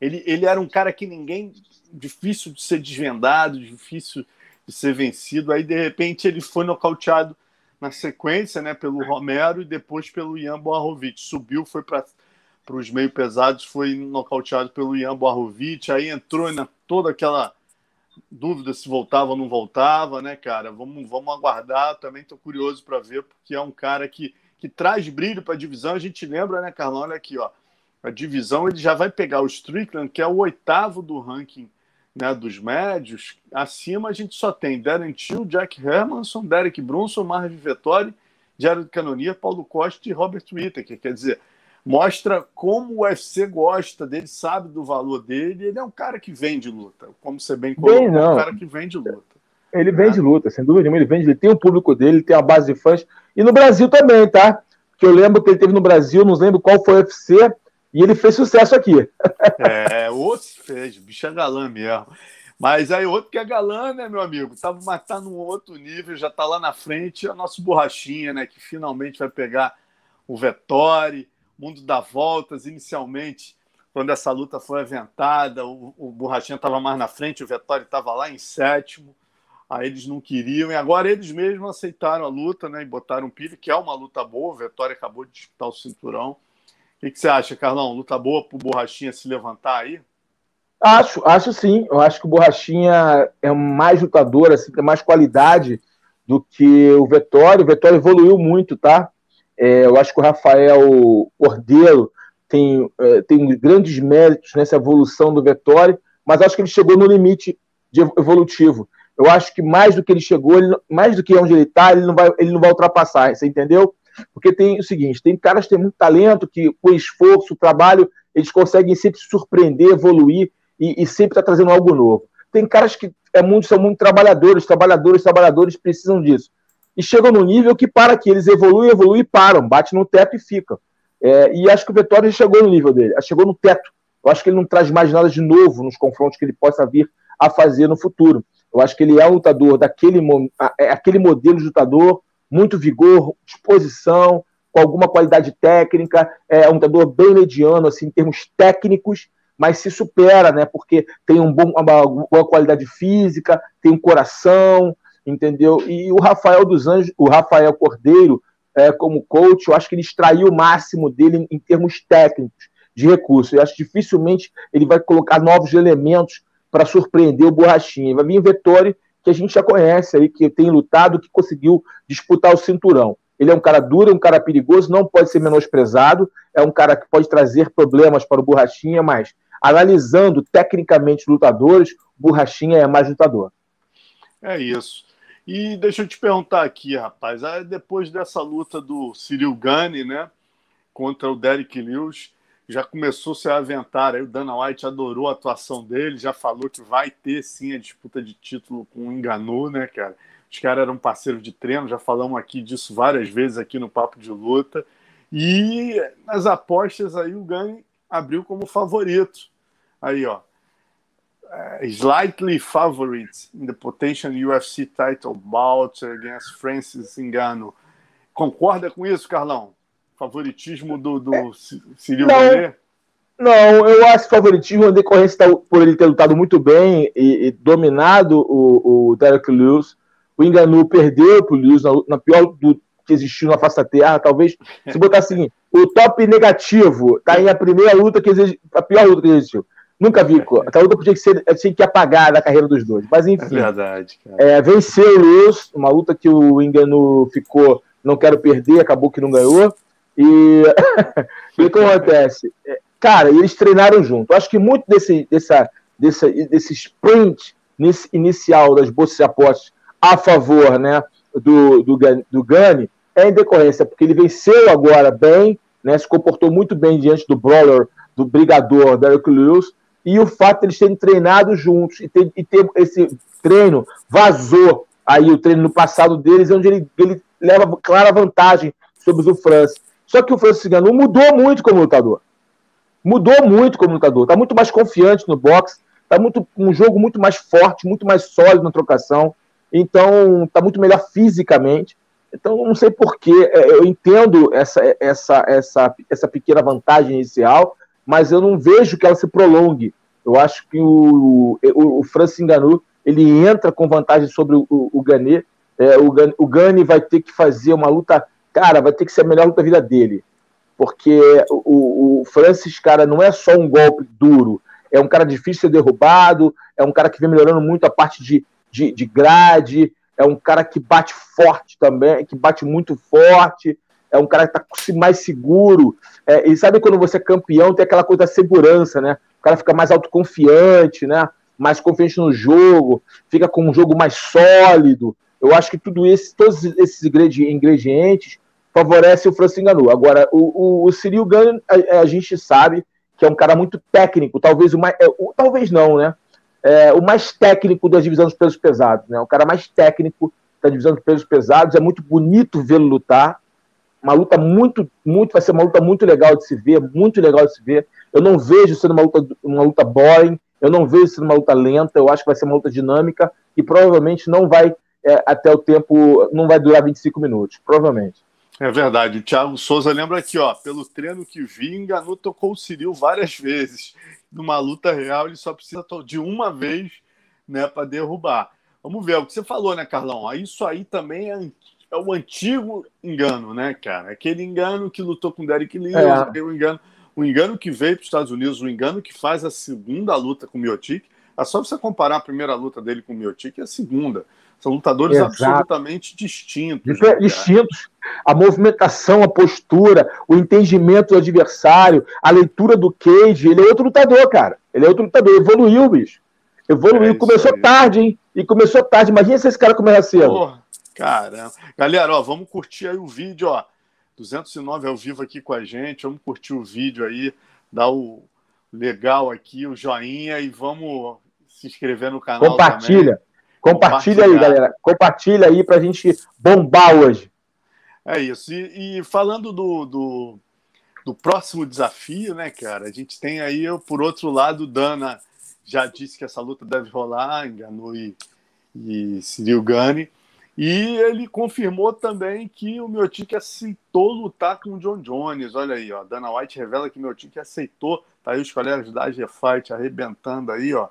Ele, ele era um cara que ninguém. difícil de ser desvendado, difícil de ser vencido. Aí, de repente, ele foi nocauteado na sequência, né, pelo Romero e depois pelo Ian Boarovic. Subiu, foi para os meio pesados, foi nocauteado pelo Ian Boarovic. Aí entrou na toda aquela dúvida se voltava ou não voltava, né, cara? Vamos, vamos aguardar. Também estou curioso para ver, porque é um cara que, que traz brilho para a divisão. A gente lembra, né, Carlão? Olha aqui, ó. A divisão ele já vai pegar o Strickland, que é o oitavo do ranking né, dos médios. Acima a gente só tem Darren Till, Jack Hermanson, Derek Brunson, Marvin Vettori, Jared Cannonier, Paulo Costa e Robert Whittaker. Quer dizer, mostra como o UFC gosta dele, sabe do valor dele. Ele é um cara que vem de luta, como você bem colocou, é um cara que vem de luta. Ele vem é. de luta, sem dúvida nenhuma, ele vem, ele tem o um público dele, ele tem a base de fãs. E no Brasil também, tá? Que eu lembro que ele teve no Brasil, não lembro qual foi o UFC, e ele fez sucesso aqui. <laughs> É, outro fez, bicho é galã mesmo. Mas aí outro que é galã, né, meu amigo? Tava matando tá num outro nível, já tá lá na frente, é o nosso borrachinha, né? Que finalmente vai pegar o Vettori mundo dá voltas. Inicialmente, quando essa luta foi aventada, o, o Borrachinha estava mais na frente, o Vettori estava lá em sétimo. Aí eles não queriam, e agora eles mesmos aceitaram a luta, né? E botaram pilho, que é uma luta boa. O Vettori acabou de disputar o cinturão. O que, que você acha, Carlão? Luta boa para o Borrachinha se levantar aí? Acho, acho sim. Eu acho que o Borrachinha é mais lutador, assim, tem mais qualidade do que o Vettori. O Vettori evoluiu muito, tá? É, eu acho que o Rafael Cordeiro tem, é, tem grandes méritos nessa evolução do Vettori, mas acho que ele chegou no limite de evolutivo. Eu acho que mais do que ele chegou, ele, mais do que onde ele está, ele, não vai, ele não vai ultrapassar, você entendeu? Porque tem o seguinte: tem caras que têm muito talento, que com esforço, trabalho, eles conseguem sempre surpreender, evoluir e, e sempre estar tá trazendo algo novo. Tem caras que é muito, são muito trabalhadores, trabalhadores, trabalhadores precisam disso e chegam no nível que para que eles evoluem, evoluem e param, bate no teto e ficam. É, e acho que o Vettori chegou no nível dele, chegou no teto. Eu acho que ele não traz mais nada de novo nos confrontos que ele possa vir a fazer no futuro. Eu acho que ele é um lutador daquele é aquele modelo de lutador, muito vigor, disposição, com alguma qualidade técnica, é um lutador bem mediano assim em termos técnicos, mas se supera, né? Porque tem um bom, uma boa qualidade física, tem um coração, entendeu? E o Rafael dos Anjos, o Rafael Cordeiro, é, como coach, eu acho que ele extraiu o máximo dele em, em termos técnicos de recursos. Eu acho que dificilmente ele vai colocar novos elementos para surpreender o Borrachinha. Vai vir Vettori, que a gente já conhece aí, que tem lutado, que conseguiu disputar o cinturão. Ele é um cara duro, é um cara perigoso, não pode ser menosprezado, é um cara que pode trazer problemas para o Borrachinha, mas analisando tecnicamente lutadores, o Borrachinha é mais lutador. É isso. E deixa eu te perguntar aqui, rapaz, depois dessa luta do Cyril Gane, né, contra o Derek Lewis, já começou a se aventar aí, o Dana White adorou a atuação dele, já falou que vai ter sim a disputa de título com o Enganu, né, cara? Os caras eram parceiros de treino, já falamos aqui disso várias vezes aqui no Papo de Luta. E nas apostas aí o Gane abriu como favorito. Aí, ó, uh, slightly favorite in the potential UFC title bout against Francis Ngannou. Concorda com isso, Carlão? Favoritismo do, do é, Cyril não, Não, eu acho favoritismo em decorrência por ele ter lutado muito bem e, e dominado o, o Derek Lewis. O Ngannou perdeu para o Lewis na, na pior do, que existiu na face da Terra. Talvez, se botar assim, o top negativo está em a primeira luta que existe, a pior luta que existiu. Nunca vi. A luta podia ser tinha que apagar da carreira dos dois. Mas enfim. É verdade. É, venceu o Lewis, uma luta que o Engano ficou, não quero perder, acabou que não ganhou. <laughs> E o que acontece? É, cara, eles treinaram junto. Acho que muito desse, dessa, desse, desse sprint inicial das bolsas de apostas a favor né, do, do, do Gani é em decorrência, porque ele venceu agora bem, né, se comportou muito bem diante do brawler, do brigador Derek Lewis, e o fato de eles terem treinado juntos e ter, e ter esse treino vazou aí o treino no passado deles, onde ele, ele leva clara vantagem sobre o Francis. Só que o Francis Ngannou mudou muito como lutador. Mudou muito como lutador. Está muito mais confiante no boxe. Está muito um jogo muito mais forte, muito mais sólido na trocação. Então, está muito melhor fisicamente. Então, não sei porquê. É, eu entendo essa, essa, essa, essa pequena vantagem inicial, mas eu não vejo que ela se prolongue. Eu acho que o, o, o Francis Ngannou ele entra com vantagem sobre o, o, o Gane. É, o, o Gane vai ter que fazer uma luta, cara, vai ter que ser a melhor luta da vida dele. Porque o, o Francis, cara, não é só um golpe duro, é um cara difícil de ser derrubado, é um cara que vem melhorando muito a parte de, de, de grade, é um cara que bate forte também, que bate muito forte, é um cara que está mais seguro. É, e sabe quando você é campeão, tem aquela coisa da segurança, né? O cara fica mais autoconfiante, né? Mais confiante no jogo, fica com um jogo mais sólido. Eu acho que tudo isso, todos esses ingredientes favorecem o Francis Ngannou. Agora, o, o, o Cyril a, a, gente sabe que é um cara muito técnico, talvez o mais, é, o, talvez não, né? É, o mais técnico da divisão dos pesos pesados, né? O cara mais técnico da divisão dos pesos pesados, é muito bonito vê-lo lutar, uma luta muito, muito, vai ser uma luta muito legal de se ver, muito legal de se ver. Eu não vejo sendo uma luta, uma luta boring, eu não vejo sendo uma luta lenta, eu acho que vai ser uma luta dinâmica e provavelmente não vai é, até o tempo, não vai durar 25 minutos, provavelmente. É verdade. O Thiago Souza lembra aqui, ó, pelo treino que vi, Enganu tocou o Ciril várias vezes. Numa luta real, ele só precisa de uma vez, né, para derrubar. Vamos ver, é o que você falou, né, Carlão? Isso aí também é, é o antigo engano, né, cara? Aquele engano que lutou com o Derek Lewis, é. o engano o engano que veio para os Estados Unidos, o engano que faz a segunda luta com o Miotic, é só você comparar a primeira luta dele com o Miotic e a segunda. São lutadores Exato. absolutamente distintos. Né, distintos. A movimentação, a postura, o entendimento do adversário, a leitura do cage. Ele é outro lutador, cara. Ele é outro lutador. Evoluiu, bicho. Evoluiu. É começou aí. tarde, hein? E começou tarde. Imagina se esse cara começa cedo. Porra, caramba. Galera, ó, vamos curtir aí o vídeo, ó. 209 ao vivo aqui com a gente. Vamos curtir o vídeo aí, dar o legal aqui, o joinha e vamos se inscrever no canal. Compartilha. Também. Compartilha aí, galera. Compartilha aí para a gente bombar hoje. É isso. E, e falando do, do, do, próximo desafio, né, cara? A gente tem aí, por outro lado, Dana já disse que essa luta deve rolar, enganou e, e Cyril Gane. E ele confirmou também que o Miotic aceitou lutar com o John Jones. Olha aí, ó. Dana White revela que o Miotic aceitou. Tá aí os colegas da AG Fight arrebentando aí, ó.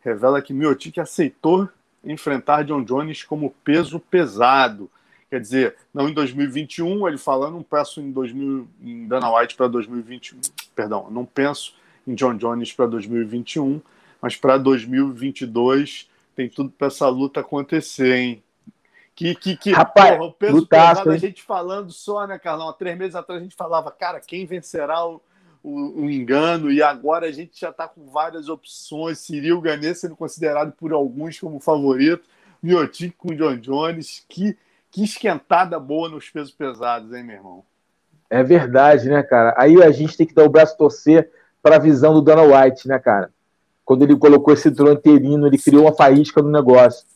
Revela que Miotic aceitou enfrentar John Jones como peso pesado. Quer dizer, não em 2021, ele falando, não penso em, 2000, em Dana White para 2021. Perdão, não penso em John Jones para 2021, mas para 2022 tem tudo para essa luta acontecer, hein? Que, que, que Rapaz, porra, o peso lutaço, pesado, a gente falando só, né, Carlão? Há três meses atrás a gente falava, cara, quem vencerá o, o, o engano? E agora a gente já está com várias opções. Cyril Ganê sendo considerado por alguns como favorito. Miotic com John Jones. Que, que esquentada boa nos pesos pesados, hein, meu irmão? É verdade, né, cara? Aí a gente tem que dar o braço torcer para a visão do Dana White, né, cara? Quando ele colocou esse trono interino, ele criou uma faísca no negócio.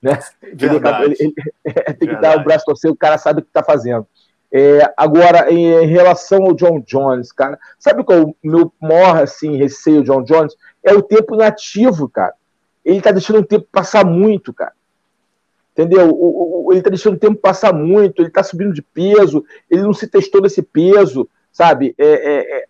Né? Ele, ele, ele, <laughs> tem que Verdade. dar o braço torcer, o cara sabe o que está fazendo. É, agora, em relação ao John Jones, cara, sabe qual é o meu maior assim, receio, John Jones? É o tempo inativo, cara. Ele tá deixando o tempo passar muito, cara. Entendeu? O, o, ele tá deixando o tempo passar muito, ele tá subindo de peso, ele não se testou nesse peso, sabe? É, é, é,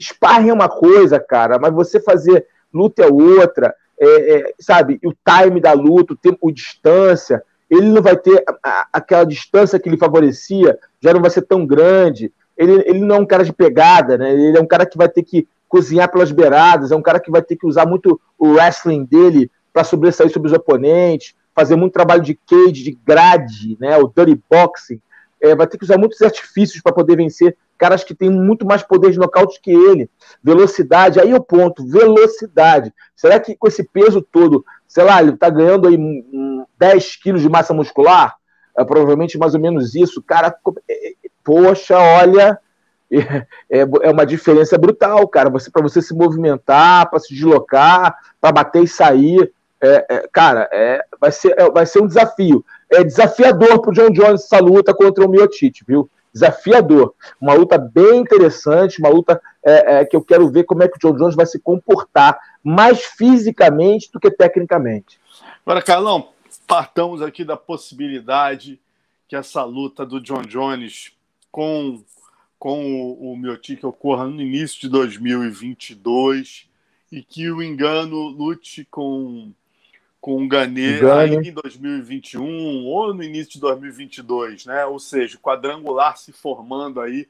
sparring é uma coisa, cara, mas você fazer luta é outra é, é, sabe, o time da luta, o tempo, a distância, ele não vai ter a, aquela distância que lhe favorecia, já não vai ser tão grande. Ele, ele não é um cara de pegada, né? Ele é um cara que vai ter que cozinhar pelas beiradas, é um cara que vai ter que usar muito o wrestling dele para sobressair sobre os oponentes, fazer muito trabalho de cage, de grade, né? O dirty boxing. É, vai ter que usar muitos artifícios para poder vencer caras que têm muito mais poder de nocaute que ele. Velocidade, aí é o ponto, velocidade. Será que com esse peso todo, sei lá, ele está ganhando aí 10 quilos de massa muscular? É, provavelmente mais ou menos isso. Cara, é, é, poxa, olha, <laughs> é, é uma diferença brutal, cara. Você para você se movimentar, para se deslocar, para bater e sair, é, é, cara, é, vai, ser, vai ser um desafio. É desafiador para John Jones essa luta contra o Miotite, viu? desafiador. Uma luta bem interessante, uma luta é, é, que eu quero ver como é que o John Jones vai se comportar, mais fisicamente do que tecnicamente. Agora, Carlão, partamos aqui da possibilidade que essa luta do John Jones com, com o, o Miotic ocorra no início de 2022 e que o engano lute com com o Ganê ainda em 2021 ou no início de 2022, né? Ou seja, quadrangular se formando aí.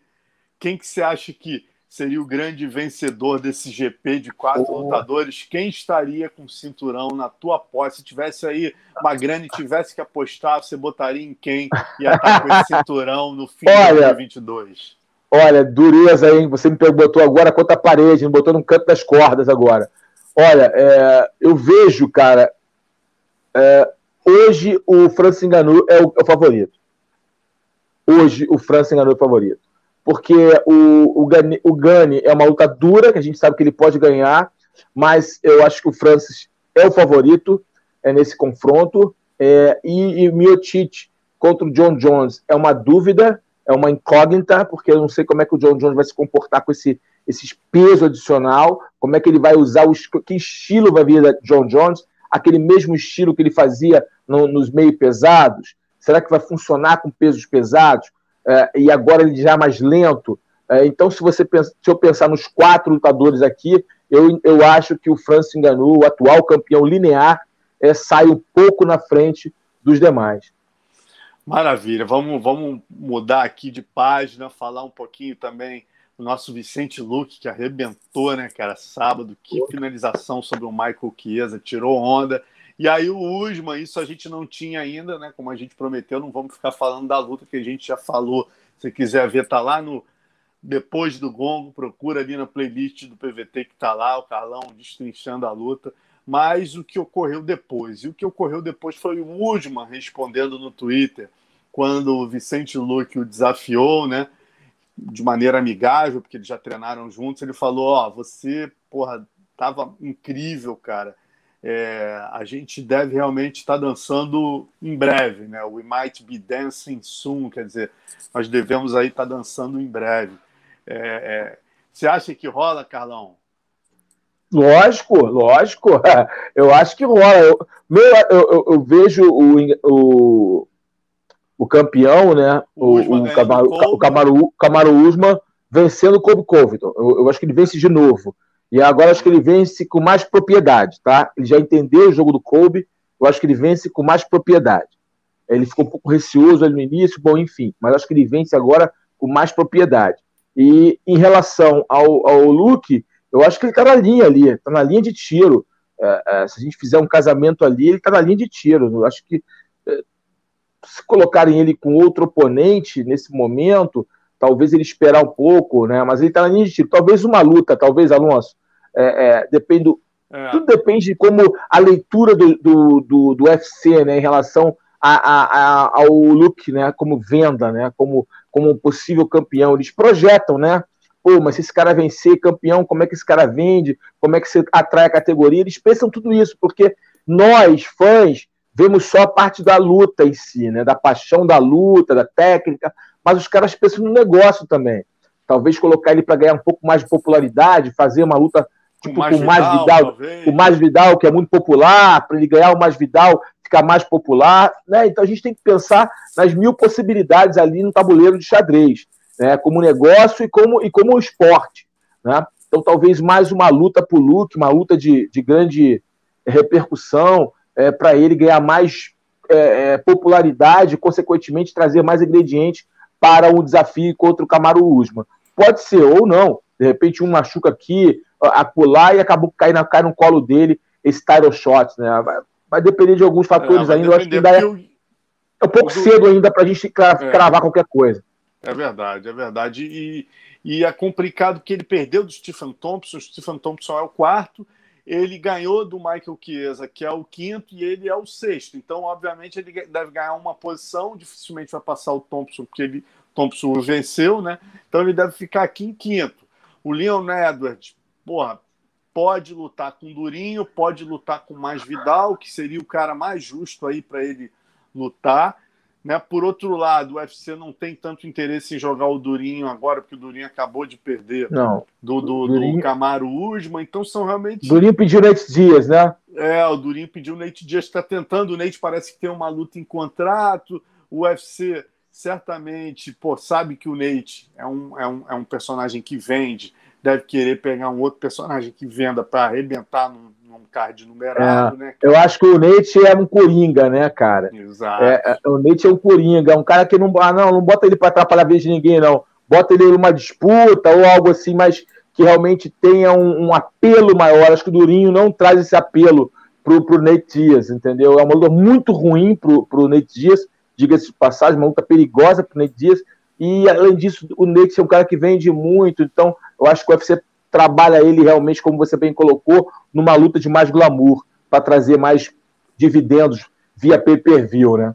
Quem que você acha que seria o grande vencedor desse GP de quatro oh. lutadores? Quem estaria com o cinturão na tua posse? Se tivesse aí uma grana e tivesse que apostar, você botaria em quem ia estar com esse <laughs> cinturão no fim olha, de 2022? Olha, dureza, hein? Você me botou agora contra a parede, me botou no canto das cordas agora. Olha, é, eu vejo, cara, é, hoje o Francis Ngannou é o, é o, favorito. Hoje o Francis Ngannou é o favorito. Porque o, o, Gani, o Gani é uma luta dura, que a gente sabe que ele pode ganhar, mas eu acho que o Francis é o favorito é, nesse confronto. É, e, e Miocic contra o John Jones é uma dúvida, é uma incógnita, porque eu não sei como é que o John Jones vai se comportar com esse, esse peso adicional, como é que ele vai usar, o, que estilo vai vir da John Jones aquele mesmo estilo que ele fazia no, nos meio pesados? Será que vai funcionar com pesos pesados? É, e agora ele já é mais lento? É, então, se você pensa, se eu pensar nos quatro lutadores aqui, eu, eu acho que o Francis Ngannou, o atual campeão linear, é, sai um pouco na frente dos demais. Maravilha. Vamos, vamos mudar aqui de página, falar um pouquinho também o nosso Vicente Luque, que arrebentou, né, cara, sábado. Que finalização sobre o Michael Chiesa, tirou onda. E aí o Usman, isso a gente não tinha ainda, né? Como a gente prometeu, não vamos ficar falando da luta que a gente já falou. Se quiser ver, tá lá no depois do gongo, procura ali na playlist do PVT que tá lá, o Carlão destrinchando a luta. Mas o que ocorreu depois? E o que ocorreu depois foi o Usman respondendo no Twitter, quando o Vicente Luque o desafiou, né? de maneira amigável, porque eles já treinaram juntos, ele falou: Ó, oh, você, porra, tava incrível, cara. É, a gente deve realmente estar dançando em breve, né? We might be dancing soon, quer dizer, nós devemos aí estar dançando em breve. É, é, você acha que rola, Carlão? Lógico, lógico. <laughs> Eu acho que rola. Eu, meu, eu, eu, eu vejo o, o, o campeão, né? O, o, Camaro, o Camaro Usman vencendo o Kobe Covington. Eu, eu, acho que ele vence de novo. E agora acho que ele vence com mais propriedade, tá? Ele já entendeu o jogo do Kobe, eu acho que ele vence com mais propriedade. Ele ficou um pouco receoso ali no início, bom, enfim, mas acho que ele vence agora com mais propriedade. E em relação ao, ao Luke, eu acho que ele tá na linha ali, tá na linha de tiro. É, é, se a gente fizer um casamento ali, ele tá na linha de tiro. Eu acho que se colocarem ele com outro oponente nesse momento, talvez ele esperar um pouco, né? Mas ele está na linha de tiro. Talvez uma luta, talvez, Alonso. É, é, depende do, é. Tudo depende de como a leitura do, do, do, do UFC, né, em relação a, a, a, ao look, né, como venda, né, como, como possível campeão. Eles projetam, né? Pô, mas se esse cara vencer campeão, como é que esse cara vende? Como é que você atrai a categoria? Eles pensam tudo isso, porque nós, fãs, vemos só a parte da luta em si, né? da paixão da luta, da técnica, mas os caras pensam no negócio também. Talvez colocar ele para ganhar um pouco mais de popularidade, fazer uma luta tipo, com mais com mais Vidal, o mais Vidal, que é muito popular, para ele ganhar o mais Vidal, ficar mais popular. Né? Então a gente tem que pensar nas mil possibilidades ali no tabuleiro de xadrez, né? como negócio e como, e como esporte. Né? Então talvez mais uma luta por look, uma luta de, de grande repercussão, é, para ele ganhar mais é, é, popularidade e, consequentemente, trazer mais ingredientes para um desafio contra o Camaro Usman. Pode ser ou não. De repente, um machuca aqui, acular e acabou caindo cai no colo dele esse title shot. Né? Vai, vai depender de alguns fatores é, ainda. Eu acho que ainda é, é um pouco cedo ainda para a gente é. cravar qualquer coisa. É verdade, é verdade. E, e é complicado que ele perdeu do Stephen Thompson. O Stephen Thompson é o quarto ele ganhou do Michael Chiesa, que é o quinto, e ele é o sexto. Então, obviamente, ele deve ganhar uma posição, dificilmente vai passar o Thompson, porque ele Thompson venceu, né? Então ele deve ficar aqui em quinto. O Leon Edwards, porra, pode lutar com Durinho, pode lutar com mais Vidal, que seria o cara mais justo aí para ele lutar. Né? Por outro lado, o UFC não tem tanto interesse em jogar o Durinho agora, porque o Durinho acabou de perder não. do, do, Durinho... do Camaro Usman, então são realmente. Durinho pediu Nate Dias, né? É, o Durinho pediu o Nate Dias, está tentando. O Nate parece que tem uma luta em contrato. O UFC certamente pô, sabe que o Nate é um, é, um, é um personagem que vende, deve querer pegar um outro personagem que venda para arrebentar num, num card numerado, é, né? Eu acho que o Nate é um coringa, né, cara? Exato. É, é o Nate é um coringa, é um cara que não, ah, não, não bota ele para atrapalhar a vez de ninguém, não. Bota ele numa disputa ou algo assim, mas que realmente tenha um, um apelo maior. Acho que o Durinho não traz esse apelo pro, pro Nate Dias, entendeu? É uma luta muito ruim pro, pro Nate Dias, diga-se de passagem, uma luta perigosa pro Nate Dias. E, além disso, o Nate é um cara que vende muito, então eu acho que o UFC trabalha ele realmente, como você bem colocou, numa luta de mais glamour, para trazer mais dividendos via pay-per-view, né?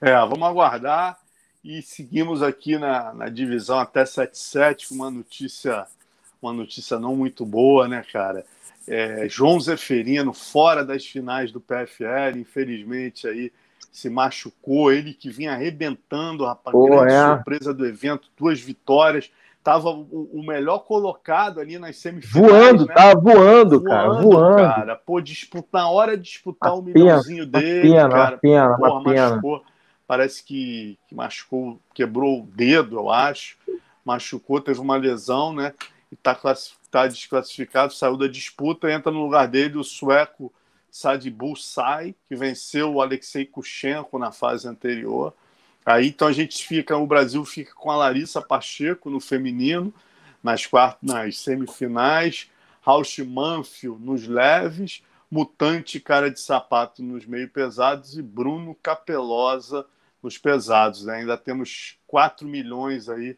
É, vamos aguardar e seguimos aqui na, na divisão até 7-7 com uma notícia, uma notícia não muito boa, né, cara? É, João Zeferino fora das finais do PFL, infelizmente aí se machucou, ele que vinha arrebentando, rapaz, Pô, grande é. surpresa do evento, duas vitórias, tava o, o, melhor colocado ali nas semifinais. Voando, né? tava voando, voando, cara, voando. Cara. Pô, disputar, na hora de disputar o um milhãozinho dele, pena, cara, pena, porra, machucou, parece que, que machucou, quebrou o dedo, eu acho, machucou, teve uma lesão, né, e tá, tá desclassificado, saiu da disputa, entra no lugar dele o sueco Sadibul Sai, que venceu o Alexei Kuchenko na fase anterior, Aí então a gente fica, o Brasil fica com a Larissa Pacheco no feminino, nas quartas, nas semifinais, Rausch Manfio nos leves, Mutante Cara de Sapato nos meio pesados e Bruno Capelosa nos pesados. Né? Ainda temos 4 milhões aí,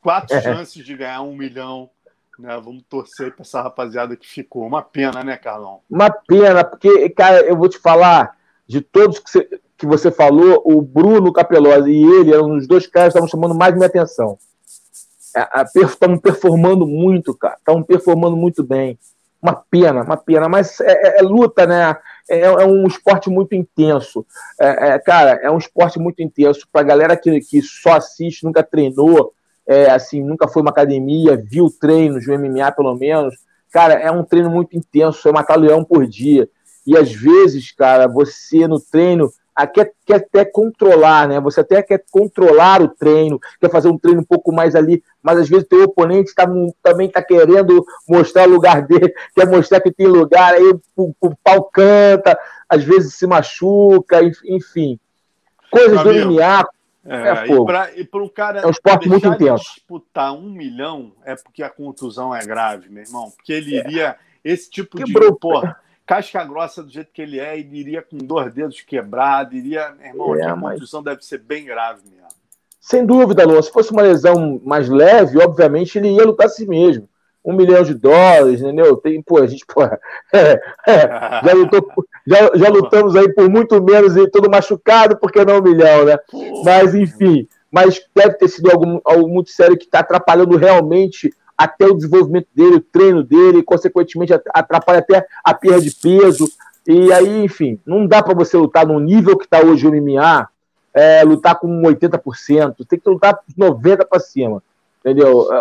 quatro é. chances de ganhar um milhão. Né? Vamos torcer para essa rapaziada que ficou. Uma pena, né, Carlão? Uma pena, porque, cara, eu vou te falar, de todos que você que você falou, o Bruno Capelosa e ele eram os dois caras que estavam chamando mais minha atenção. Estavam é, performando muito, cara. Estavam performando muito bem. Uma pena, uma pena. Mas é, é, é luta, né? É, é, um esporte muito intenso. É, cara, é um esporte muito intenso. Para a galera que, que só assiste, nunca treinou, assim, nunca foi uma academia, viu treinos de MMA pelo menos. Cara, é um treino muito intenso. É matar leão por dia. E às vezes, cara, você no treino quer, quer até controlar, né? Você até quer controlar o treino, quer fazer um treino um pouco mais ali, mas às vezes o teu oponente tá, também está querendo mostrar o lugar dele, <laughs> quer mostrar que tem lugar, aí o, o pau canta, às vezes se machuca, enfim. Coisas do MMA. É, é e para o cara é um esporte muito intenso. disputar um milhão é porque a contusão é grave, meu irmão. Porque ele é. iria. Esse tipo Quebrou. de. Porra, casca grossa do jeito que ele é, ele iria com dois dedos quebrados, iria, irmão, é, a contusão deve ser bem grave mesmo. Sem dúvida, Luan. Se fosse uma lesão mais leve, obviamente ele ia lutar a si mesmo. Um milhão de dólares, entendeu? Tem, pô, a gente, pô, é, <laughs> é, já, lutou, já, já lutamos aí por muito menos e todo machucado, porque não um milhão, né? Mas, enfim, mas deve ter sido algo muito sério que está atrapalhando realmente até o desenvolvimento dele, o treino dele, consequentemente atrapalha até a perda de peso. E aí, enfim, não dá para você lutar no nível que está hoje o MMA, é, lutar com 80%, tem que lutar 90% para cima. Entendeu? É,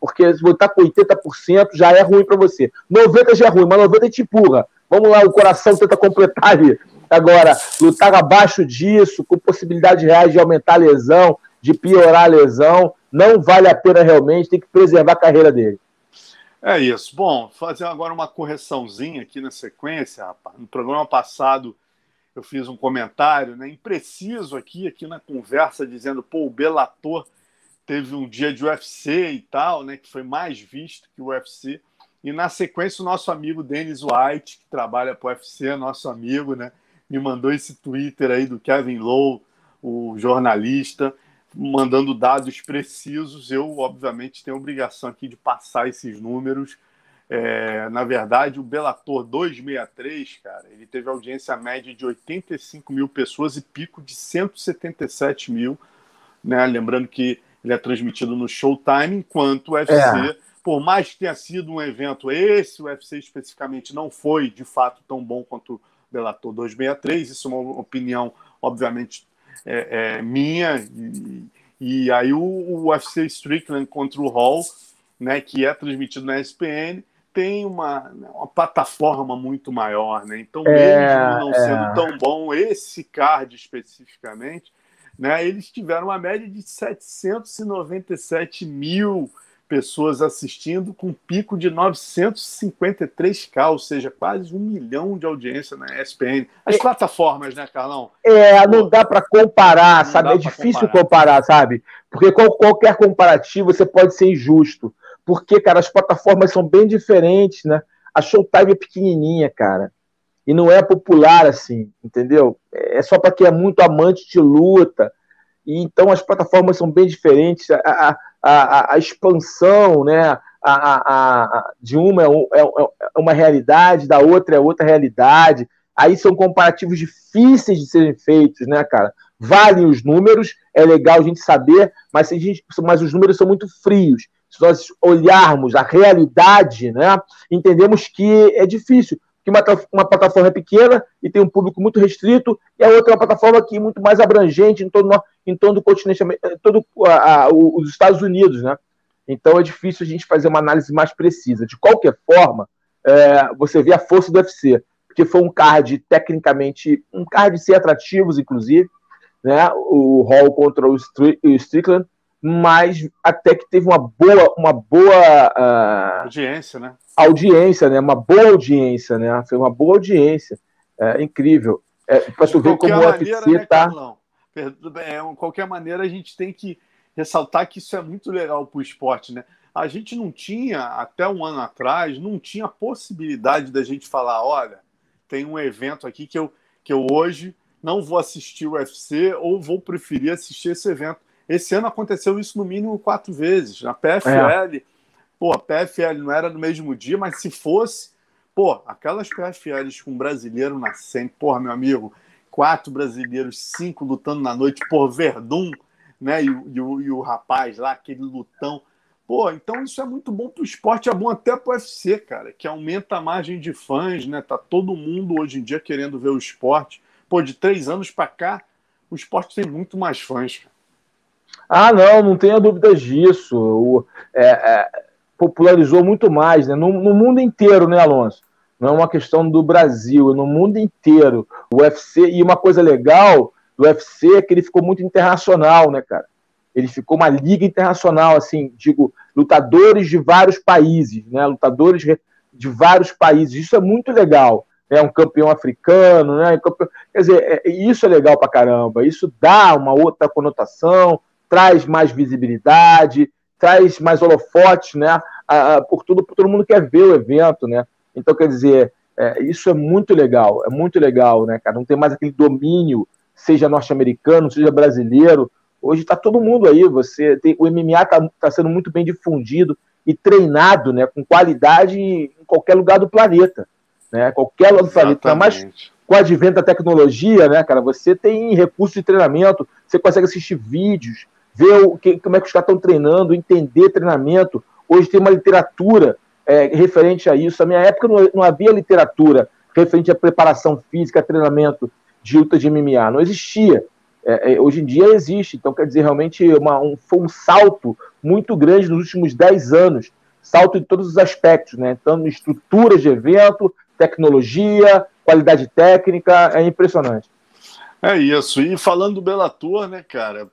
porque se lutar com 80% já é ruim para você. 90% já é ruim, mas 90% te empurra. Vamos lá, o coração tenta completar ali. Agora, lutar abaixo disso, com possibilidade reais de aumentar a lesão, de piorar a lesão, não vale a pena realmente, tem que preservar a carreira dele. É isso. Bom, fazer agora uma correçãozinha aqui na sequência, rapaz. No programa passado eu fiz um comentário, né, impreciso aqui, aqui na conversa, dizendo, pô, o Bellator teve um dia de UFC e tal, né, que foi mais visto que o UFC. E na sequência o nosso amigo Dennis White, que trabalha para o UFC, nosso amigo, né, me mandou esse Twitter aí do Kevin Lowe, o jornalista, mandando dados precisos. Eu, obviamente, tenho a obrigação aqui de passar esses números. É, na verdade, o Bellator 263, cara, ele teve audiência média de 85 mil pessoas e pico de 177 mil. Né? Lembrando que ele é transmitido no Showtime, enquanto o UFC, é. por mais que tenha sido um evento, esse o UFC especificamente não foi de fato tão bom quanto o Bellator 263. Isso é uma opinião, obviamente, é, é, minha. E, e, aí o, o UFC Strickland contra o Hall, né, que é transmitido na ESPN, tem uma, uma plataforma muito maior, né? Então, é, mesmo não sendo é. tão bom, esse card especificamente, né, eles tiveram uma média de 797 mil pessoas assistindo, com um pico de 953k, ou seja, quase um milhão de audiência na ESPN. As é, plataformas, né, Carlão? É, não dá para comparar, não sabe? É difícil comparar. comparar. sabe? Porque qualquer comparativo você pode ser injusto. Porque, cara, as plataformas são bem diferentes, né? A Showtime é pequenininha, cara. E não é popular assim, entendeu? É só para quem é muito amante de luta. E então as plataformas são bem diferentes. A, a, a, a expansão né, a, a, de uma é, é, é, uma realidade, da outra é outra realidade. Aí são comparativos difíceis de serem feitos, né, cara? Valem os números, é legal a gente saber, mas, a gente, mas os números são muito frios. Se nós olharmos a realidade, né, entendemos que é difícil que uma, uma plataforma é pequena e tem um público muito restrito, e a outra é uma plataforma que é muito mais abrangente em todo, em todo o continente, eh, todo a, a, os Estados Unidos, né? Então é difícil a gente fazer uma análise mais precisa. De qualquer forma, é, você vê a força do UFC, porque foi um card tecnicamente, um card sem atrativos, inclusive, né? O Hall contra o, Strickland, mas até que teve uma boa, uma boa uh, audiência, né? Audiência, né? Uma boa audiência, né? Foi uma boa audiência, é, incrível. É, para tu ver como o UFC né, tá. É, de qualquer maneira, a gente tem que ressaltar que isso é muito legal para o esporte, né? A gente não tinha, até um ano atrás, não tinha possibilidade da gente falar, olha, tem um evento aqui que eu, que eu hoje não vou assistir o UFC ou vou preferir assistir esse evento. Esse ano aconteceu isso no mínimo quatro vezes. Na PFL, é. pô, a PFL não era no mesmo dia, mas se fosse, pô, aquelas PFLs com brasileiro nascendo, porra, meu amigo, quatro brasileiros, cinco lutando na noite, por Verdun, né? E, e, o, e o rapaz lá, aquele lutão. Pô, então isso é muito bom pro esporte, é bom até pro UFC, cara, que aumenta a margem de fãs, né? Tá todo mundo hoje em dia querendo ver o esporte. Pô, de três anos para cá, o esporte tem muito mais fãs, cara. Ah, não, não tenha dúvidas disso. O, é, é, popularizou muito mais, né? No, no, mundo inteiro, né, Alonso? Não é uma questão do Brasil, é no mundo inteiro. O UFC, e uma coisa legal do UFC é que ele ficou muito internacional, né, cara? Ele ficou uma liga internacional, assim, digo, lutadores de vários países, né? Lutadores de vários países. Isso é muito legal. É um campeão africano, né? Quer dizer, é, isso é legal pra caramba. Isso dá uma outra conotação, traz mais visibilidade, traz mais holofotes, né? por tudo, todo mundo quer ver o evento, né? Então, quer dizer, é, isso é muito legal, é muito legal, né, cara? Não tem mais aquele domínio, seja norte-americano, seja brasileiro. Hoje está todo mundo aí, você tem, o MMA está tá sendo muito bem difundido e treinado, né, com qualidade em qualquer lugar do planeta, né? Qualquer lugar do planeta, mas com o advento da tecnologia, né, cara, você tem recursos de treinamento, você consegue assistir vídeos, ver o que, como é que os caras estão treinando, entender treinamento. Hoje tem uma literatura é, referente a isso. Na minha época não, não, havia literatura referente à preparação física, treinamento de luta de MMA. Não existia. É, é, hoje em dia existe. Então, quer dizer, realmente uma, um, foi um salto muito grande nos últimos 10 anos. Salto em todos os aspectos, né? Tanto estruturas de evento, tecnologia, qualidade técnica, é impressionante. É isso. E falando do Bellator, né, cara?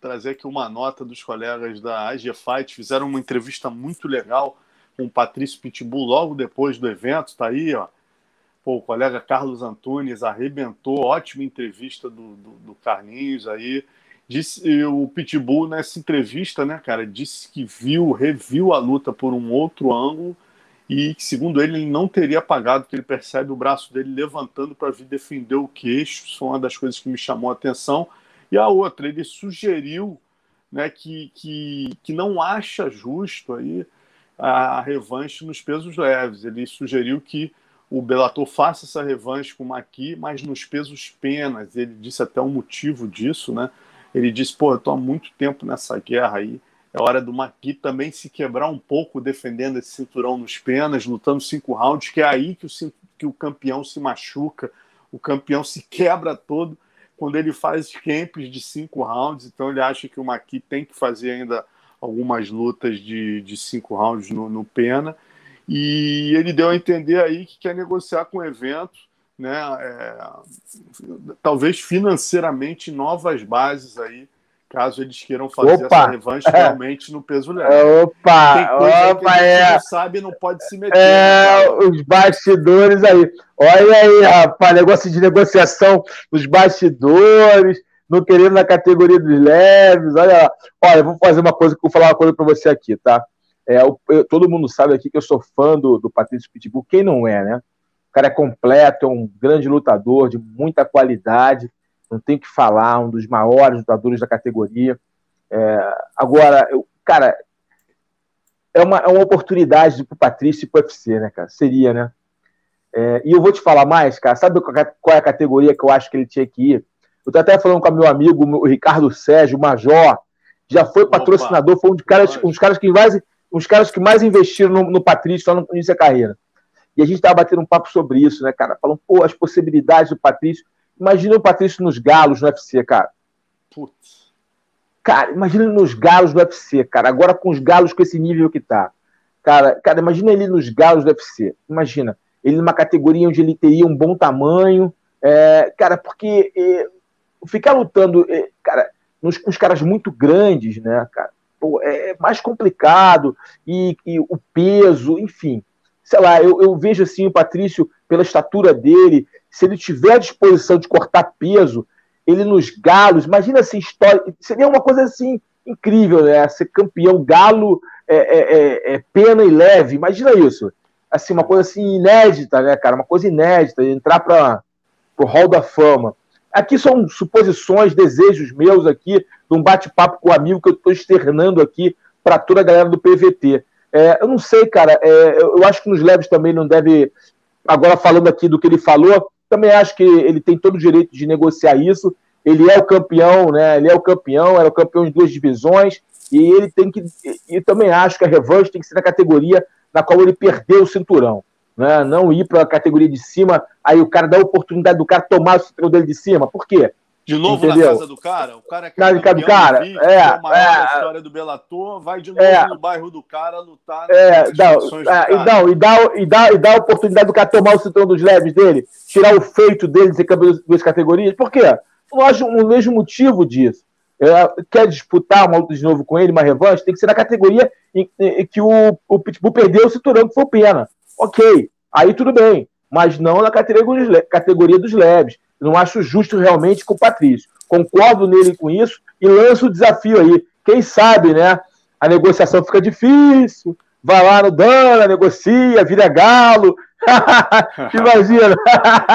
Trazer aqui uma nota dos colegas da AG Fight, fizeram uma entrevista muito legal com o Patrício Pitbull logo depois do evento, tá aí, ó. Pô, o colega Carlos Antunes arrebentou, ótima entrevista do, do, do Carlinhos aí. Disse, o Pitbull nessa entrevista, né, cara, disse que viu, reviu a luta por um outro ângulo e que, segundo ele, ele não teria apagado, que ele percebe o braço dele levantando para vir defender o queixo. Isso uma das coisas que me chamou a atenção. E a outra, ele sugeriu né, que, que, que não acha justo aí a revanche nos pesos leves. Ele sugeriu que o Bellator faça essa revanche com o Maqui, mas nos pesos penas. Ele disse até o motivo disso, né? Ele disse, pô, eu estou há muito tempo nessa guerra aí, é hora do Maqui também se quebrar um pouco defendendo esse cinturão nos penas, lutando cinco rounds, que é aí que o, que o campeão se machuca, o campeão se quebra todo quando ele faz camps de cinco rounds, então ele acha que o Maqui tem que fazer ainda algumas lutas de, de cinco rounds no, no Pena. E ele deu a entender aí que quer negociar com o evento, né? É, talvez financeiramente novas bases aí caso eles queiram fazer opa. essa revanche <laughs> realmente no peso leve. Opa, Tem coisa opa, que é. não sabe não pode se meter. É, né, os bastidores aí. Olha aí, rapaz, negócio de negociação nos bastidores, não querendo na categoria dos leves. Olha lá. Olha, eu vou fazer uma coisa, vou falar uma coisa para você aqui, tá? É, eu, eu, todo mundo sabe aqui que eu sou fã do, do Patrício Pitbull. Quem não é, né? O cara é completo, é um grande lutador de muita qualidade não tem que falar, um dos maiores lutadores da categoria. É, agora, eu, cara, é uma, é uma oportunidade para o Patrício e para o UFC, né, cara? Seria, né? É, e eu vou te falar mais, cara. Sabe qual é a categoria que eu acho que ele tinha que ir? Eu tô até falando com meu amigo, o Ricardo Sérgio, o Major, já foi patrocinador, foi um, de caras, um dos caras que mais, uns caras que mais investiram no, no Patrício lá no início da carreira. E a gente tava batendo um papo sobre isso, né, cara? Falando, pô, as possibilidades do Patrício. Imagina o Patrício nos galos no UFC, cara. Putz. Cara, imagina ele nos galos do UFC, cara. Agora com os galos com esse nível que tá. Cara, cara, imagina ele nos galos do UFC. Imagina. Ele numa categoria onde ele teria um bom tamanho. É, cara, porque é, ficar lutando, é, cara, nos, com os caras muito grandes, né, cara? Pô, é mais complicado. E, e o peso, enfim sei lá, eu, eu, vejo assim o Patrício, pela estatura dele, se ele tiver a disposição de cortar peso, ele nos galos, imagina essa história, seria uma coisa assim incrível, né? Ser campeão galo, é, é, é, é pena e leve, imagina isso. Assim, uma coisa assim inédita, né, cara? Uma coisa inédita, entrar para o hall da fama. Aqui são suposições, desejos meus aqui, de um bate-papo com o um amigo que eu estou externando aqui para toda a galera do PVT. É, eu não sei, cara. É, eu acho que nos leves também não deve. Agora, falando aqui do que ele falou, também acho que ele tem todo o direito de negociar isso. Ele é o campeão, né? Ele é o campeão, era o campeão em duas divisões. E ele tem que. E também acho que a revanche tem que ser na categoria na qual ele perdeu o cinturão. Né? Não ir para a categoria de cima, aí o cara dá a oportunidade do cara tomar o cinturão dele de cima. Por quê? De novo Entendeu? na casa do cara? O cara que na casa do cara, vídeo, é, é, é, história do Bellator, vai de novo é, no bairro do cara lutar é, não, é, e, não, e, dá, e, dá, e dá a oportunidade do cara tomar o cinturão dos leves dele, tirar o feito dele de ser campeão das duas categorias. Por quê? Eu acho o mesmo motivo disso. É, quer disputar uma luta de novo com ele, uma revanche, tem que ser na categoria em, em que o, o Pitbull perdeu o cinturão, que foi pena. Ok, aí tudo bem, mas não na categoria, categoria dos leves. Não acho justo realmente com o Patrício. Concordo nele com isso e lanço o desafio aí. Quem sabe, né? A negociação fica difícil. Vai lá no Dana, negocia, vira galo. <laughs> Imagina.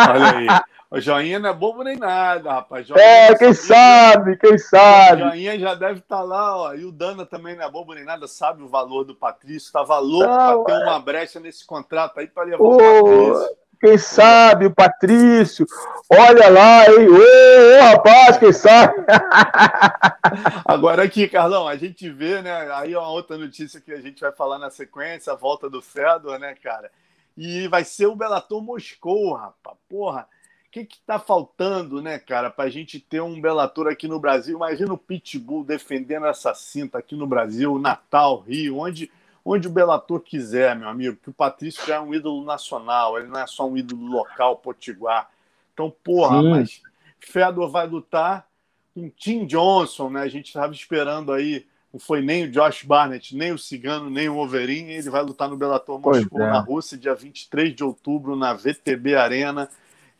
Olha aí. O joinha não é bobo nem nada, rapaz. Joinha é, quem sabe, quem sabe. O joinha já deve estar tá lá, ó. E o Dana também não é bobo nem nada, sabe o valor do Patrício. Estava louco para ter é... uma brecha nesse contrato aí para levar o Patrício. Quem sabe o Patrício? Olha lá, hein? Ô, ô rapaz, quem sabe? <laughs> Agora aqui, Carlão, a gente vê, né? Aí é uma outra notícia que a gente vai falar na sequência, a volta do Fedor, né, cara? E vai ser o Bellator Moscou, rapaz. Porra, o que que tá faltando, né, cara, pra gente ter um Bellator aqui no Brasil? Imagina o Pitbull defendendo essa cinta aqui no Brasil, Natal, Rio, onde onde o Bellator quiser, meu amigo, que o Patrício já é um ídolo nacional, ele não é só um ídolo local, potiguar. Então, porra, Sim. mas Fedor vai lutar com Tim Johnson, né? A gente estava esperando aí, não foi nem o Josh Barnett, nem o Cigano, nem o Overeem, ele vai lutar no Bellator Moscou, é. na Rússia, dia 23 de outubro, na VTB Arena,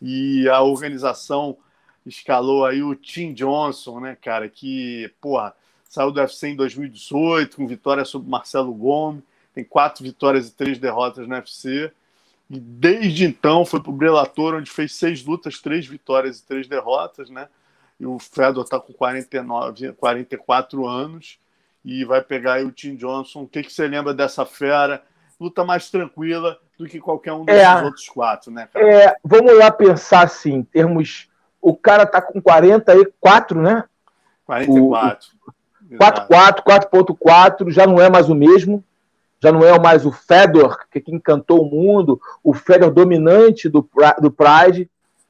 e a organização escalou aí o Tim Johnson, né, cara, que, porra, saiu do UFC em 2018, com vitória sobre Marcelo Gomes, tem quatro vitórias e três derrotas no UFC. E desde então foi para o Bellator, onde fez seis lutas, três vitórias e três derrotas, né? E o Fedor está com 49, 44 anos e vai pegar aí o Tim Johnson. O que, que você lembra dessa fera? Luta mais tranquila do que qualquer um desses é, outros quatro, né, cara? É, vamos lá pensar assim, em termos. O cara tá com 44, né? 44. O, 4-4, 4.4, já não é mais o mesmo, já não é mais o Fedor que, que encantou o mundo, o Fedor dominante do, do Pride.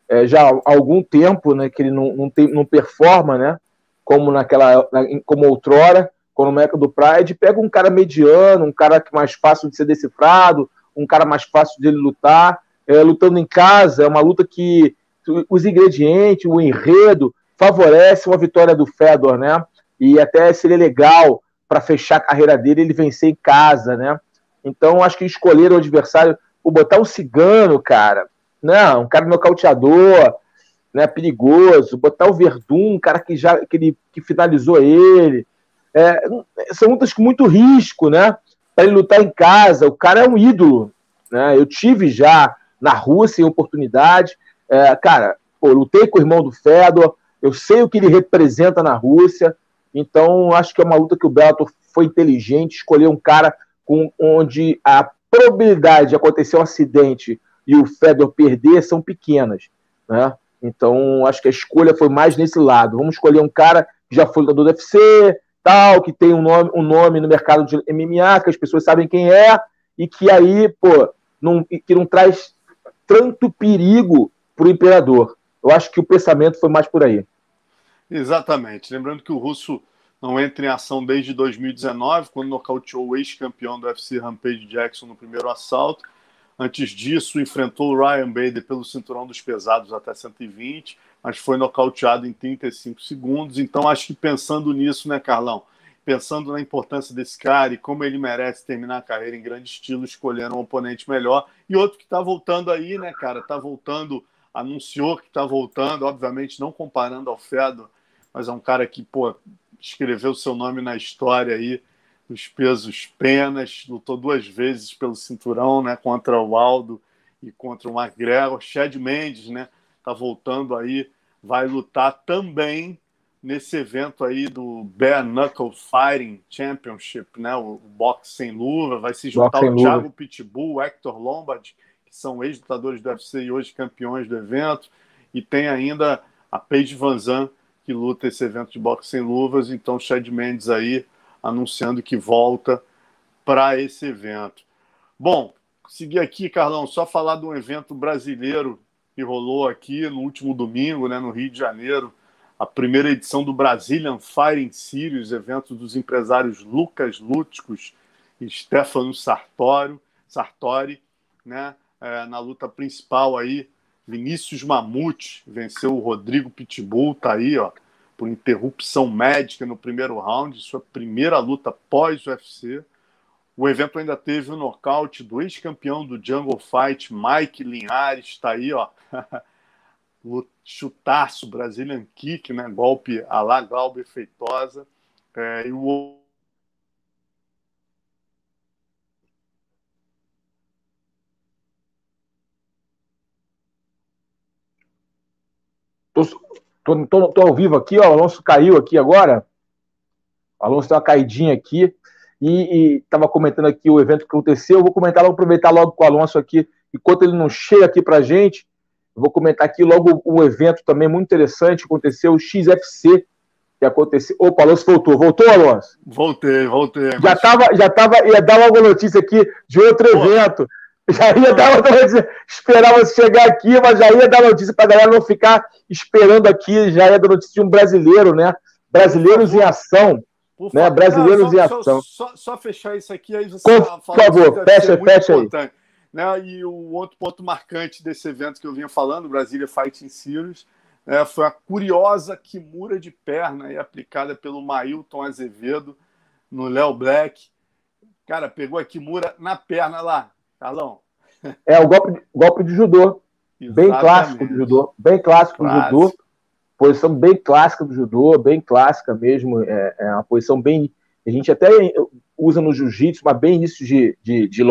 é, já há algum tempo, né, que ele não, não, tem, não performa, né, como naquela, como outrora, no Meca do Pride, pega um cara mediano, um cara que mais fácil de ser decifrado, um cara mais fácil de ele lutar, é, lutando em casa, é uma luta que os ingredientes, o enredo, favorece uma vitória do Fedor, né? E até seria legal para fechar a carreira dele ele vencer em casa, né? Então acho que escolher o adversário, o botar o cigano, cara, não, um cara nocauteador, né, perigoso, botar o Verdun, um cara que já que, ele, que finalizou ele. É, são lutas com muito risco, né? Para ele lutar em casa, o cara é um ídolo, né? Eu tive já na Rússia em oportunidade, é, cara, pô, lutei com o irmão do Fedor, eu sei o que ele representa na Rússia, então acho que é uma luta que o Bellator foi inteligente, escolher um cara com, onde a probabilidade de acontecer um acidente e o Fedor perder são pequenas, né? Então acho que a escolha foi mais nesse lado. Vamos escolher um cara que já foi lutador do UFC, tal, que tem um nome, um nome no mercado de MMA, que as pessoas sabem quem é, e que aí, pô, não, que não traz tanto perigo para o imperador. Eu acho que o pensamento foi mais por aí. Exatamente. Lembrando que o russo não entra em ação desde 2019, quando nocauteou o ex-campeão do UFC Rampage Jackson no primeiro assalto. Antes disso, enfrentou o Ryan Bader pelo cinturão dos pesados até 120, mas foi nocauteado em 35 segundos. Então, acho que pensando nisso, né, Carlão? Pensando na importância desse cara e como ele merece terminar a carreira em grande estilo, escolhendo um oponente melhor. E outro que está voltando aí, né, cara? Está voltando, anunciou que está voltando, obviamente não comparando ao Fedor, mas é um cara que, pô, escreveu seu nome na história aí dos pesos penas, lutou duas vezes pelo cinturão, né, contra o Aldo e contra o McGregor. Chad Mendes, né, tá voltando aí, vai lutar também nesse evento aí do Bare Knuckle Fighting Championship, né, o boxe sem luva, vai se juntar o Thiago Pitbull, o Hector Lombard, que são ex-lutadores do UFC e hoje campeões do evento, e tem ainda a Paige Van Zandt, que luta esse evento de boxe sem luvas. Então, Chad Mendes aí anunciando que volta para esse evento. Bom, seguir aqui, Carlão, só falar de um evento brasileiro que rolou aqui no último domingo, né, no Rio de Janeiro, a primeira edição do Brazilian Fighting Series, evento dos empresários Lucas Lúticos e Stefano Sartório, Sartori, né, é, na luta principal aí Vinícius Mamute venceu o Rodrigo Pitbull, tá aí, ó, por interrupção médica no primeiro round, sua primeira luta pós-UFC. O evento ainda teve o nocaute do ex-campeão do Jungle Fight, Mike Linhares, está aí, ó. <laughs> Chutaço, Brazilian Kick, né? Golpe a lá Glauber Feitosa. É, e o Tô, tô, tô, tô, ao vivo aqui, ó, o Alonso caiu aqui agora. O Alonso deu uma caidinha aqui e estava comentando aqui o evento que aconteceu. Eu vou comentar, vou aproveitar logo com o Alonso aqui, enquanto ele não chega aqui para gente. Vou comentar aqui logo um evento também muito interessante. Aconteceu o XFC, que aconteceu. Opa, Alonso voltou. Voltou, Alonso? Voltei, voltei. Já mas... tava, já tava, ia dar logo notícia aqui de outro Pô. evento. <laughs> Já ia dar notícia, esperava chegar aqui, mas já ia dar notícia para a galera não ficar esperando aqui, já ia dar notícia de um brasileiro, né? Brasileiros em ação. Por né? Brasileiros em ação. Só, só, fechar isso aqui, aí você Por, por favor, fecha, fecha aí. Né? E o outro ponto marcante desse evento que eu vinha falando, Brasília Fighting Series, né? foi a curiosa Kimura de perna aí, aplicada pelo Mailton Azevedo no Léo Black. Cara, pegou a Kimura na perna lá, Carlão. É o golpe, golpe de judô. Exatamente. Bem clássico do judô. Bem clássico, do judô. Posição bem clássica do judô, bem clássica mesmo. É, é uma posição bem. A gente até usa no jiu-jitsu, mas bem início de, de, de,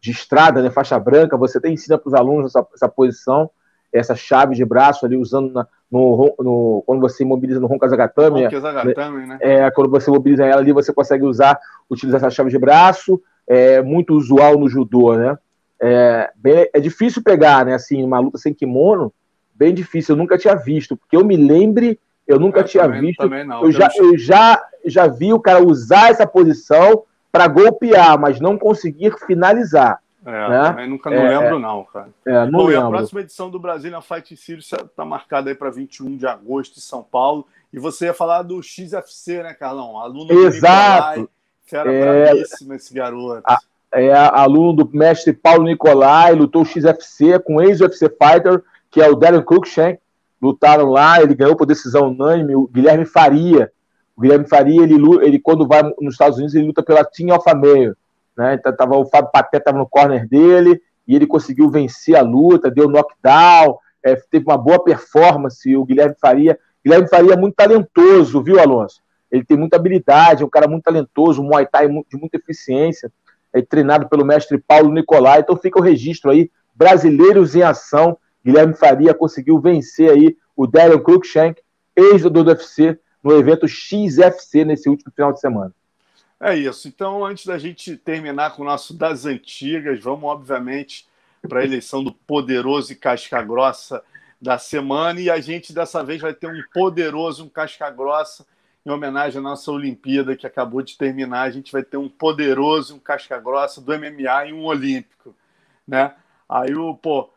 de, estrada, né? Faixa branca. Você até ensina para os alunos essa, essa, posição, essa chave de braço ali, usando na, no, no, quando você imobiliza no Ronkazagatame. Ronkazagatame, né? É, quando você imobiliza ela ali, você consegue usar, utilizar essa chave de braço é muito usual no judô, né? É, bem, é difícil pegar, né? Assim, uma luta sem kimono, bem difícil. Eu nunca tinha visto, porque eu me lembre, eu nunca eu tinha também, visto. Também não, eu, já, eu já, já vi o cara usar essa posição para golpear, mas não conseguir finalizar. É, né? nunca não é, lembro, não, cara. É, não Bom, lembro. a próxima edição do Brasília Fight Series está marcada aí para 21 de agosto em São Paulo. E você ia falar do XFC, né, Carlão? Aluno Exato. do Fera é, esse garoto. A, é aluno do mestre Paulo Nicolai, lutou XFC com ex-UFC Fighter, que é o Darren Cruikshank. Lutaram lá, ele ganhou por decisão unânime. O Guilherme Faria. O Guilherme Faria, ele, ele quando vai nos Estados Unidos, ele luta pela Team Alpha Male. Né? Então, tava, o Fábio Paté estava no corner dele e ele conseguiu vencer a luta, deu knockdown, é, teve uma boa performance. O Guilherme Faria. Guilherme Faria é muito talentoso, viu, Alonso? Ele tem muita habilidade, é um cara muito talentoso, um Muay Thai de muita eficiência, é treinado pelo mestre Paulo Nicolai. Então fica o registro aí, brasileiros em ação. Guilherme Faria conseguiu vencer aí o Darren Cruikshank, ex do UFC, no evento XFC nesse último final de semana. É isso. Então, antes da gente terminar com o nosso das antigas, vamos, obviamente, para a eleição do poderoso e casca grossa da semana. E a gente dessa vez vai ter um poderoso, um casca grossa, em homenagem à nossa Olimpíada que acabou de terminar. A gente vai ter um poderoso, um casca grossa do MMA e um olímpico, né? Aí o, pô,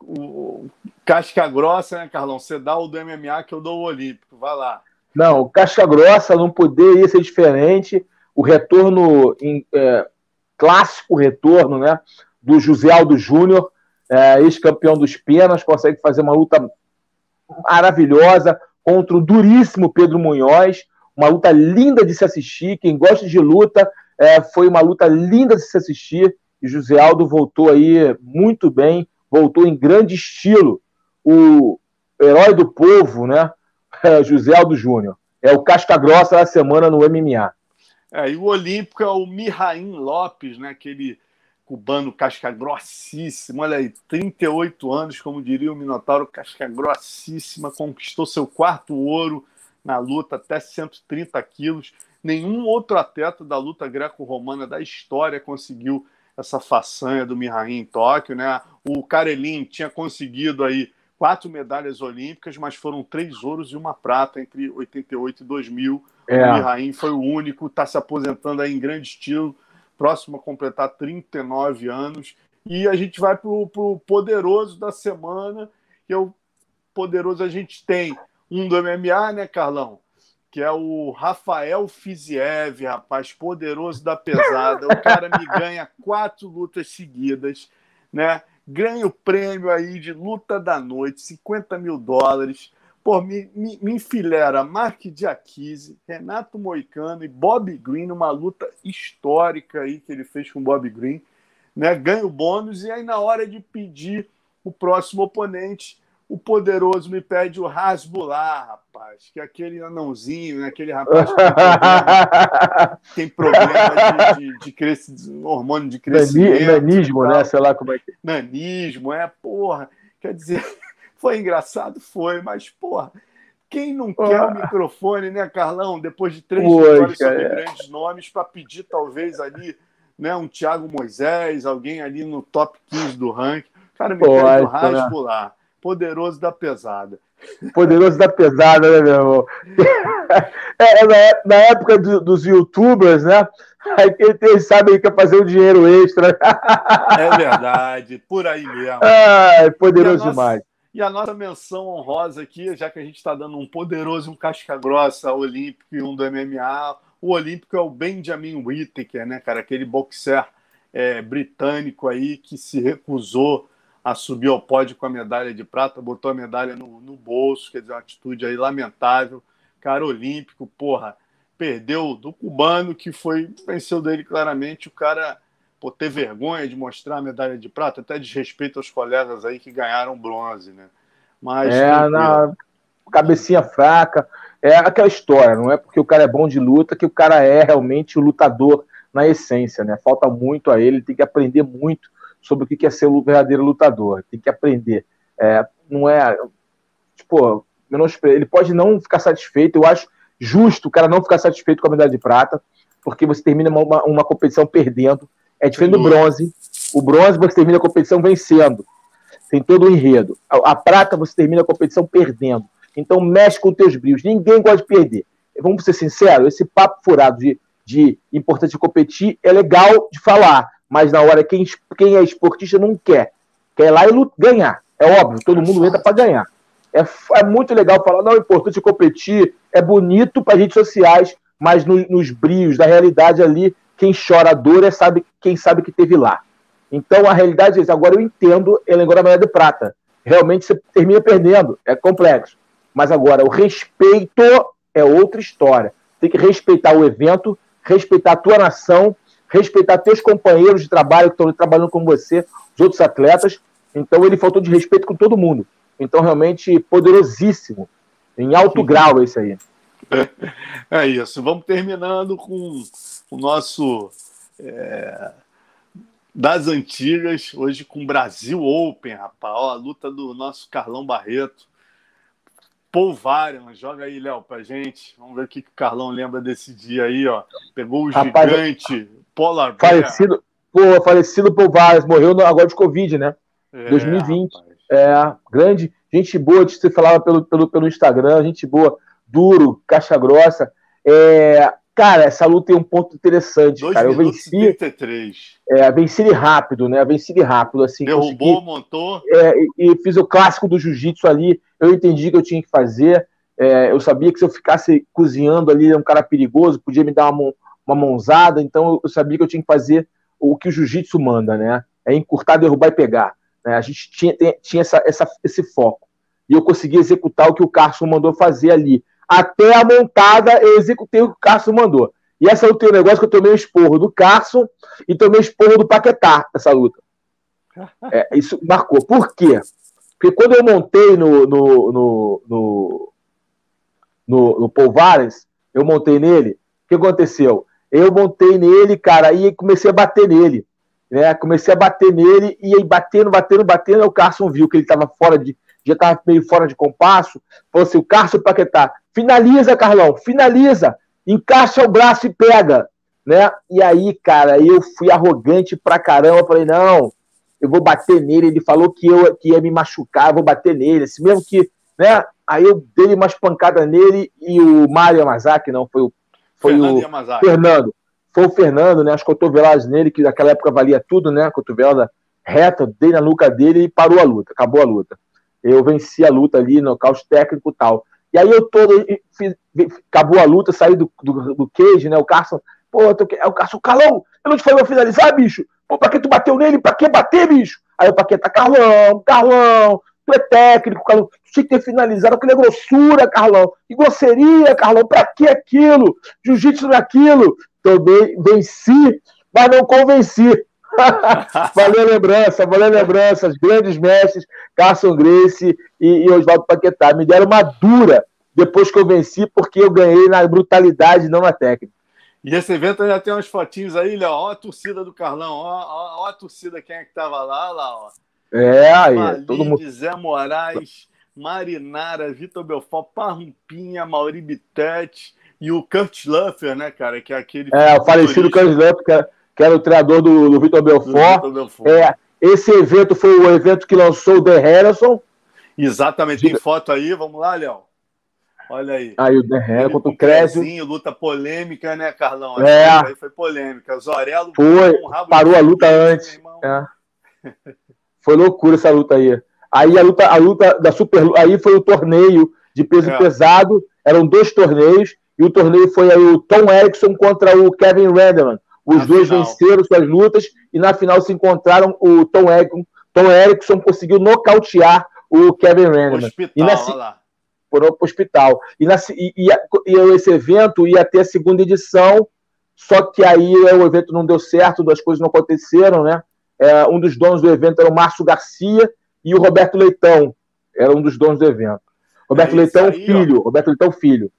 o casca grossa, né, Carlão? Você dá o do MMA que eu dou o olímpico. Vai lá. Não, casca grossa não poderia ser diferente o retorno em, é, clássico retorno né, do José Aldo Júnior, é, ex-campeão dos penas, consegue fazer uma luta maravilhosa contra o duríssimo Pedro Munhoz, uma luta linda de se assistir. Quem gosta de luta, é, foi uma luta linda de se assistir. E José Aldo voltou aí muito bem, voltou em grande estilo. O herói do povo, né? É, José Aldo Júnior. É o casca grossa da semana no MMA. É, e o olímpico é o Mihaim Lopes, né? aquele cubano casca grossíssimo, olha aí, 38 anos, como diria o Minotauro, casca grossíssima, conquistou seu quarto ouro na luta, até 130 quilos. Nenhum outro atleta da luta greco-romana da história conseguiu essa façanha do Mihaim em Tóquio, né? O Karelin tinha conseguido aí quatro medalhas olímpicas, mas foram três ouros e uma prata entre 88 e 2000. É. O Mihraim foi o único, está se aposentando aí em grande estilo, próximo a completar 39 anos. E a gente vai para o poderoso da semana, que é o poderoso. A gente tem um do MMA, né, Carlão? Que é o Rafael Fiziev, rapaz, poderoso da pesada. O cara me <laughs> ganha quatro lutas seguidas, né? Ganha o prêmio aí de luta da noite, 50 mil dólares. Pô, me, me, me enfilera Mark Diakise, Renato Moicano e Bob Green numa luta histórica aí que ele fez com o Bob Green. Né? Ganha o bônus e aí na hora de pedir o próximo oponente, o poderoso me pede o Rasbular, rapaz, que é aquele anãozinho, né? aquele rapaz que tem problema, de, de, de crescimento, hormônio de crescimento. Nanismo, né? Sei lá como é que. Nanismo, é, porra. Quer dizer, <laughs> foi engraçado? Foi, mas, porra, quem não quer o microfone, né, Carlão? Depois de três vitórias sobre é. grandes nomes, para pedir, talvez, ali, né, um Thiago Moisés, alguém ali no top 15 do ranking. Cara, me pede o Rasbular? Poderoso da pesada. Poderoso da pesada, né, meu irmão? <laughs> É, na, na, época do, dos youtubers, né? Aí eles sabem que é fazer um dinheiro extra. É verdade, por aí mesmo. Ah, poderoso nossa, demais. E a nossa menção honrosa aqui, já que a gente está dando um poderoso, um casca-grossa olímpico e um do MMA, o olímpico é o Benjamin Whittaker, né, cara? Aquele boxer é, britânico aí que se recusou a subir ao pódio com a medalha de prata, botou a medalha no, no bolso, quer dizer, uma atitude aí lamentável. Cara olímpico, porra, perdeu do cubano, que foi, venceu dele claramente, o cara por ter vergonha de mostrar a medalha de prata, até desrespeito aos colegas aí que ganharam bronze, né? Mas é, na cabecinha fraca, é aquela história, não é porque o cara é bom de luta que o cara é realmente o lutador na essência, né? Falta muito a ele, tem que aprender muito sobre o que é ser um verdadeiro lutador, tem que aprender. É, não é, tipo, ele pode não ficar satisfeito, eu acho justo o cara não ficar satisfeito com a medalha de prata, porque você termina uma, uma competição perdendo, é diferente do bronze. O bronze você termina a competição vencendo. Tem todo o enredo. A, a, prata você termina a competição perdendo. Então mexe com teus brilhos. Ninguém gosta de perder. Vamos ser sinceros, esse papo furado de, de importante competir é legal de falar, mas na hora quem, quem é esportista não quer. Quer ir lá e ganhar. É óbvio, todo mundo entra para ganhar. É, é muito legal falar, não, é importante competir, é bonito para redes sociais, mas no, nos brios da realidade ali, quem chora a dor é sabe, quem sabe que teve lá. Então a realidade é isso. Agora eu entendo ele agora medalha de prata. Realmente você termina perdendo, é complexo. Mas agora o respeito é outra história. Tem que respeitar o evento, respeitar a tua nação, respeitar teus companheiros de trabalho que estão trabalhando com você, os outros atletas. Então ele faltou de respeito com todo mundo. Então realmente poderosíssimo, em alto grau esse aí. <laughs> É isso. Vamos terminando com o nosso é, das antigas, hoje com Brasil Open, rapaz. Ó, a luta do nosso Carlão Barreto. Paul Varian, joga aí, Léo, pra gente. Vamos ver o que, que o Carlão lembra desse dia aí, ó. Pegou o rapaz, gigante, Polar Bear. Falecido, pô, falecido Paul Varian, morreu agora de Covid, né? É, 2020. Rapaz. É, grande, gente boa, você falava pelo, pelo, pelo Instagram, gente boa, duro, caixa grossa. É, cara, essa luta tem um ponto interessante, Dois cara. Eu venci. 33. É, venci ele rápido, né? Venci ele rápido, assim. Derrubou, consegui, montou. É, e, fiz o clássico do jiu-jitsu ali. Eu entendi que eu tinha que fazer. É, eu sabia que se eu ficasse cozinhando ali, era um cara perigoso, podia me dar uma, uma mãozada. Então eu sabia que eu tinha que fazer o que o jiu-jitsu manda, né? É encurtar, derrubar e pegar. Né? A gente tinha, tinha essa, essa, esse foco. E eu consegui executar o que o Carson mandou fazer ali. Até a montada, eu executei o que o Carson mandou. E essa é o teu negócio que eu tomei o esporro do Carson e tomei o esporro do Paquetá, essa luta. <laughs> É, isso marcou. Por quê? Porque quando eu montei no, no, no, no, no, no Paul Valens, eu montei nele, o que aconteceu? Eu montei nele, cara, e comecei a bater nele né? Comecei a bater nele e aí batendo, batendo, batendo. O Carson viu que ele estava fora de, já estava meio fora de compasso. Falou assim: o Carson Paquetá, finaliza, Carlão, finaliza, encaixa o braço e pega, né? E aí, cara, eu fui arrogante pra caramba. Falei: não, eu vou bater nele. Ele falou que eu que ia me machucar, eu vou bater nele, assim mesmo que, né? Aí eu dei umas pancadas nele e o Mário Yamazaki, não, foi o, foi Fernando o Yamazaki. Fernando foi o Fernando, né? As cotoveladas nele, que naquela época valia tudo, né? Cotovelada reta, dei na nuca dele e parou a luta, acabou a luta. Eu venci a luta ali, nocaute técnico e tal. E aí eu todo, fiz, acabou a luta, saí do, do, do cage, né? O Carson, pô, eu tô, é o Carson, Calão, eu não te falei finalizar, bicho? Pô, pra que tu bateu nele? Pra que bater, bicho? Aí o Paqueta, Carlão, Carlão, tu é técnico, Carlão, tu tinha que ter finalizado, aquela grossura, Carlão, que grosseria, Carlão, pra que aquilo? Jiu-jitsu naquilo. Tomei, venci, mas não convenci. <laughs> valeu lembrança, valeu lembranças, grandes mestres, Carson Grace e, e Oswaldo Paquetá. Me deram uma dura depois que eu venci, porque eu ganhei na brutalidade, não na técnica. E esse evento ainda tem umas fotinhos aí, Léo. Ó a torcida do Carlão, ó, ó, ó a torcida, quem é que tava lá, lá, ó. É, aí, Malide, todo mundo. Zé Moraes, Marinara, Vitor Belfort, Parrumpinha, Mauri Bittetti, e o Kurt Luffer, né, cara, que é aquele. É, o falecido Kurt Luffer, que, era, que era o treinador do, do Vitor Belfort. Belfort. É, esse evento foi o evento que lançou o The Harrison. Exatamente, tem foto aí, vamos lá, Léo. Olha aí. Aí o The Harrison contra o Crésio. Luta polêmica, né, Carlão? É. Aí foi polêmica. Zorello foi, parou a luta antes. É. Foi loucura essa luta aí. Aí a luta, a luta da Super aí foi o torneio de peso é. pesado. Eram dois torneios e o torneio foi aí o Tom Erickson contra o Kevin Randleman. Os na dois final. venceram suas lutas e na final se encontraram o Tom Erickson. Tom Erickson conseguiu nocautear o Kevin Randleman. Hospital, e na, o hospital. E, na, e, e, e, esse evento ia ter a segunda edição, só que aí o evento não deu certo, duas coisas não aconteceram, né? É, um dos donos do evento era o Márcio Garcia e o Roberto Leitão, era um dos donos do evento. Roberto é Leitão, aí, filho. Ó. Roberto Leitão, filho.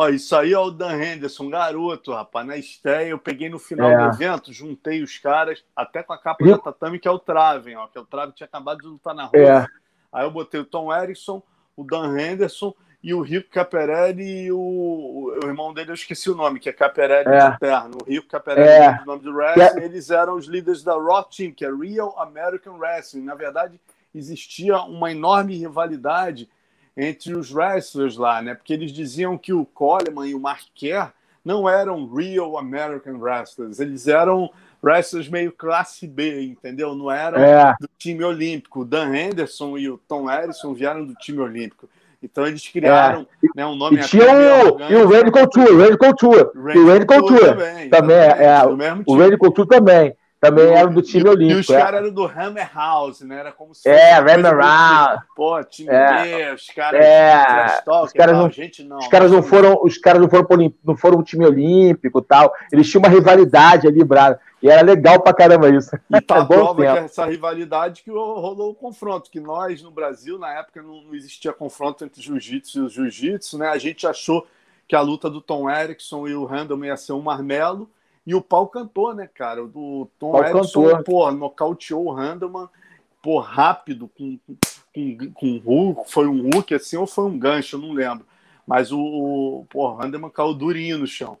Ó, isso aí é o Dan Henderson, garoto, rapaz. Na estreia, eu peguei no final é. do evento, juntei os caras, até com a capa da tatame, que é o Traven, ó. Que é o Traven tinha acabado de lutar na rua. É. Aí eu botei o Tom Erickson, o Dan Henderson e o Rico Caperelli e o, o, irmão dele, eu esqueci o nome, que é Caperelli é. Eterno. O Rico Caperelli, é. o nome do wrestling, é. eles eram os líderes da Raw Team, que é Real American Wrestling. Na verdade, existia uma enorme rivalidade entre os wrestlers lá, né? Porque eles diziam que o Coleman e o Mark Kerr não eram real American wrestlers, eles eram wrestlers meio classe B, entendeu? Não eram é. do time olímpico. O Dan Henderson e o Tom Harrison vieram do time olímpico. Então eles criaram é. né, um nome e tinha o, e o Randy Couture, o Randy Couture, Randy e o Randy Couture também, também é, é o Randy Couture também. Também era do time e, olímpico. E os é. caras eram do Hammer House, né? Era como se É, Hammer House. Pô, time é. B, os caras. É. os caras não, gente, não. Os caras não foram, os caras não foram, não foram um time olímpico tal. Eles tinham uma rivalidade ali, brado. E era legal pra caramba isso. E <laughs> tá prova que essa rivalidade que rolou o confronto, que nós no Brasil, na época, não, não existia confronto entre jiu-jitsu e o jiu-jitsu, né? A gente achou que a luta do Tom Erickson e o Randall ia ser um marmelo e o pau cantou, né, cara? O Tom pau cantou. pô, nocauteou o Handelman, pô, rápido, com, com, com Hulk, foi um Hulk assim ou foi um gancho, eu não lembro. Mas o, o pô, Handelman caiu durinho no chão.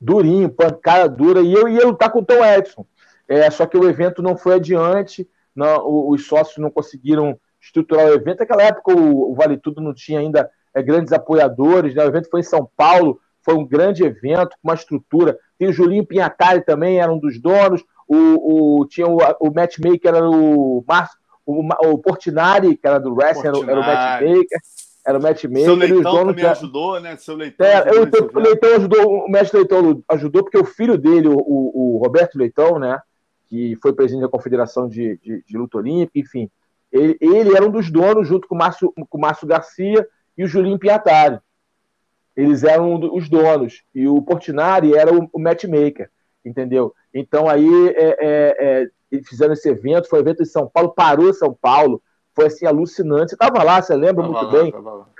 Durinho, pancada dura, e eu ia lutar com o Tom Edson. É, só que o evento não foi adiante, não, os sócios não conseguiram estruturar o evento. Naquela época o, o Vale Tudo não tinha ainda é, grandes apoiadores, né? o evento foi em São Paulo, foi um grande evento, com uma estrutura. Tem o Julinho Pinhatari também, era um dos donos. O, o tinha o, o matchmaker, era o Márcio, o, o Portinari, que era do wrestling, era, era, o matchmaker. Era o matchmaker. Seu Leitão também ajudou, né? Seu Leitão. É, eu, o Leitão ajudou, o mestre Leitão ajudou, porque o filho dele, o, o, Roberto Leitão, né? Que foi presidente da Confederação de, de, de Luta Olímpica, enfim. Ele, ele, era um dos donos, junto com o Márcio, com o Márcio Garcia e o Julinho Piatari eles eram os donos e o Portinari era o, o matchmaker, entendeu? Então aí é, é, é, fizeram esse evento, foi um evento em São Paulo, parou São Paulo, foi assim alucinante. Você estava lá, você lembra tava muito lá, bem?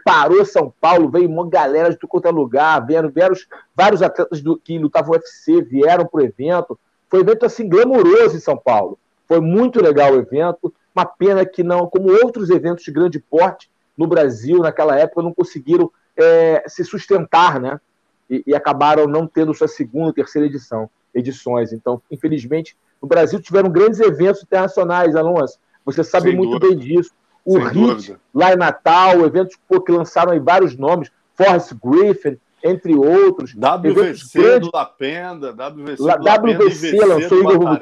Parou São Paulo, veio uma galera de tudo quanto é lugar, vieram, vieram vários atletas do, que lutavam UFC, vieram para o evento. Foi um evento assim glamouroso em São Paulo. Foi muito legal o evento. Uma pena que não, como outros eventos de grande porte no Brasil naquela época, não conseguiram é, se sustentar, né? E, e, acabaram não tendo sua segunda, terceira edição, edições. Então, infelizmente, no Brasil tiveram grandes eventos internacionais, Alonso. Você sabe Sem muito dúvida. bem disso. O Sem HIT, dúvida. lá em Natal, eventos pô, que lançaram aí vários nomes, Forrest Griffin, entre outros. WVC do Lapenda, WVC, La, do WVC lançou Igor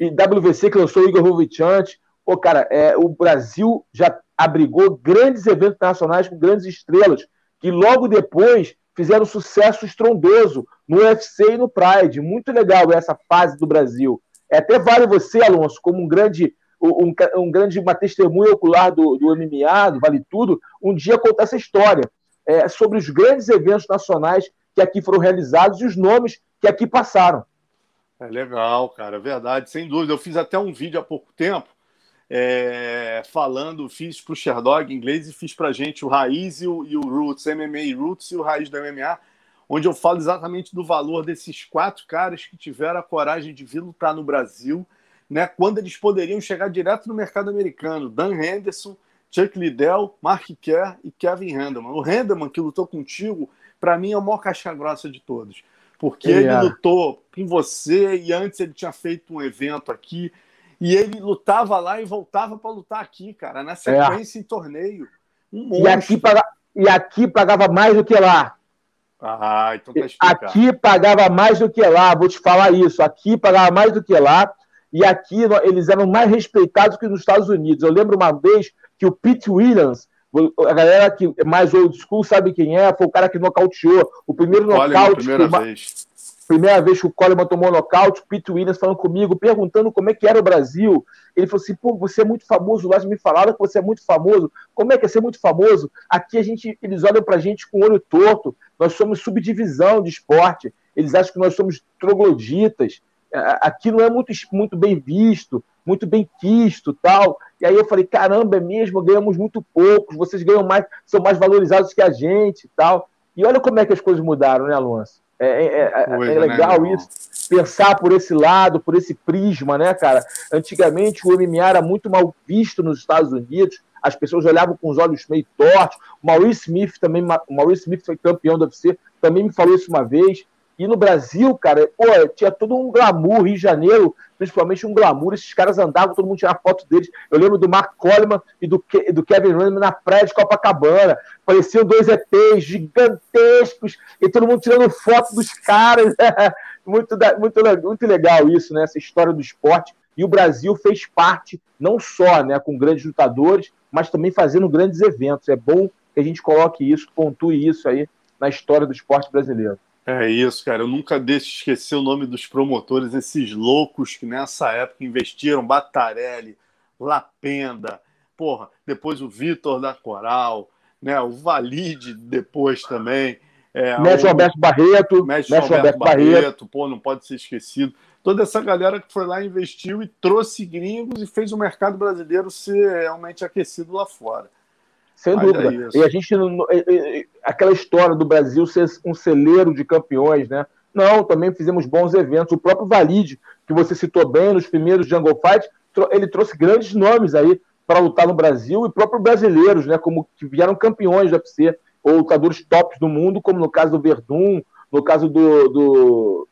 e WVC que lançou Igor Rovicante. Pô, cara, é, o Brasil já abrigou grandes eventos internacionais com grandes estrelas, que logo depois fizeram sucesso estrondoso no UFC e no Pride. Muito legal essa fase do Brasil. É, até vale você, Alonso, como um grande, um, um grande uma testemunha ocular do, do MMA, do Vale Tudo, um dia contar essa história é, sobre os grandes eventos nacionais que aqui foram realizados e os nomes que aqui passaram. É legal, cara, é verdade, sem dúvida. Eu fiz até um vídeo há pouco tempo é, falando, fiz para o Sherdog em inglês e fiz para a gente o Raiz e o, e o, Roots, MMA Roots e o Raiz do MMA, onde eu falo exatamente do valor desses quatro caras que tiveram a coragem de vir lutar no Brasil, né, quando eles poderiam chegar direto no mercado americano. Dan Henderson, Chuck Liddell, Mark Kerr e Kevin Handelman. O Handelman, que lutou contigo, para mim é o maior caixa grossa de todos. Porque ele, ele lutou com você e antes ele tinha feito um evento aqui e ele lutava lá e voltava para lutar aqui, cara, na sequência é. em torneio. Um e, aqui paga... e aqui pagava mais do que lá. Ah, então tá explicado. Aqui pagava mais do que lá, vou te falar isso. Aqui pagava mais do que lá. E aqui eles eram mais respeitados que nos Estados Unidos. Eu lembro uma vez que o Pete Williams, a galera que é mais old school sabe quem é, foi o cara que nocauteou. O primeiro nocaute. Primeira vez primeira vez que o Coleman tomou nocaute, o Pete Williams falando comigo, perguntando como é que era o Brasil. Ele falou assim: pô, você é muito famoso lá, me falaram que você é muito famoso. Como é que é ser muito famoso? Aqui a gente, eles olham pra gente com o olho torto. Nós somos subdivisão de esporte. Eles acham que nós somos trogloditas. Aqui não é muito, muito bem visto, muito bem quisto tal. E aí eu falei: caramba, é mesmo, ganhamos muito poucos, vocês ganham mais, são mais valorizados que a gente tal. E olha como é que as coisas mudaram, né, Alonso? É, é, é, é né, legal né, isso, pensar por esse lado, por esse prisma, né, cara? Antigamente o MMA era muito mal visto nos Estados Unidos, as pessoas olhavam com os olhos meio tortos. O Maurice Smith também, o Maurice Smith foi campeão do UFC, também me falou isso uma vez. E no Brasil, cara, pô, tinha todo um glamour, Rio de Janeiro, principalmente um glamour, esses caras andavam, todo mundo tirava foto deles. Eu lembro do Mark Coleman e do, Ke do Kevin Randall na praia de Copacabana. Pareciam dois ETs gigantescos, e todo mundo tirando foto dos caras. <laughs> muito, muito, muito legal isso, né? Essa história do esporte. E o Brasil fez parte, não só né, com grandes lutadores, mas também fazendo grandes eventos. É bom que a gente coloque isso, pontue isso aí na história do esporte brasileiro. É isso, cara. Eu nunca deixo de esquecer o nome dos promotores, esses loucos que nessa época investiram Batarelli, Lapenda, porra, depois o Vitor da Coral, né? O Valide depois também. É, Mestre o... Alberto Barreto. Mestre, Mestre Alberto, Alberto Barreto, Barreto, pô, não pode ser esquecido. Toda essa galera que foi lá, investiu e trouxe gringos e fez o mercado brasileiro ser realmente aquecido lá fora. Sem Mas dúvida. É e a gente. Aquela história do Brasil ser um celeiro de campeões, né? Não, também fizemos bons eventos. O próprio Valide, que você citou bem nos primeiros Jungle Fight, ele trouxe grandes nomes aí para lutar no Brasil e próprios brasileiros, né? Como que vieram campeões do UFC ou lutadores tops do mundo, como no caso do Verdun, no caso do, do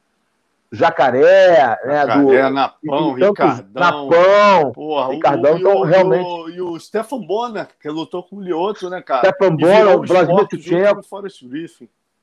Jacaré, né? Jacaré, do, Napão, Ricardão. Napão, porra, Ricardão, o, então, o, realmente... O, e o Stefan Bonner, que lutou com o Lioto, né, cara? Stefan Bonner, o Vladimir Tchutchenko.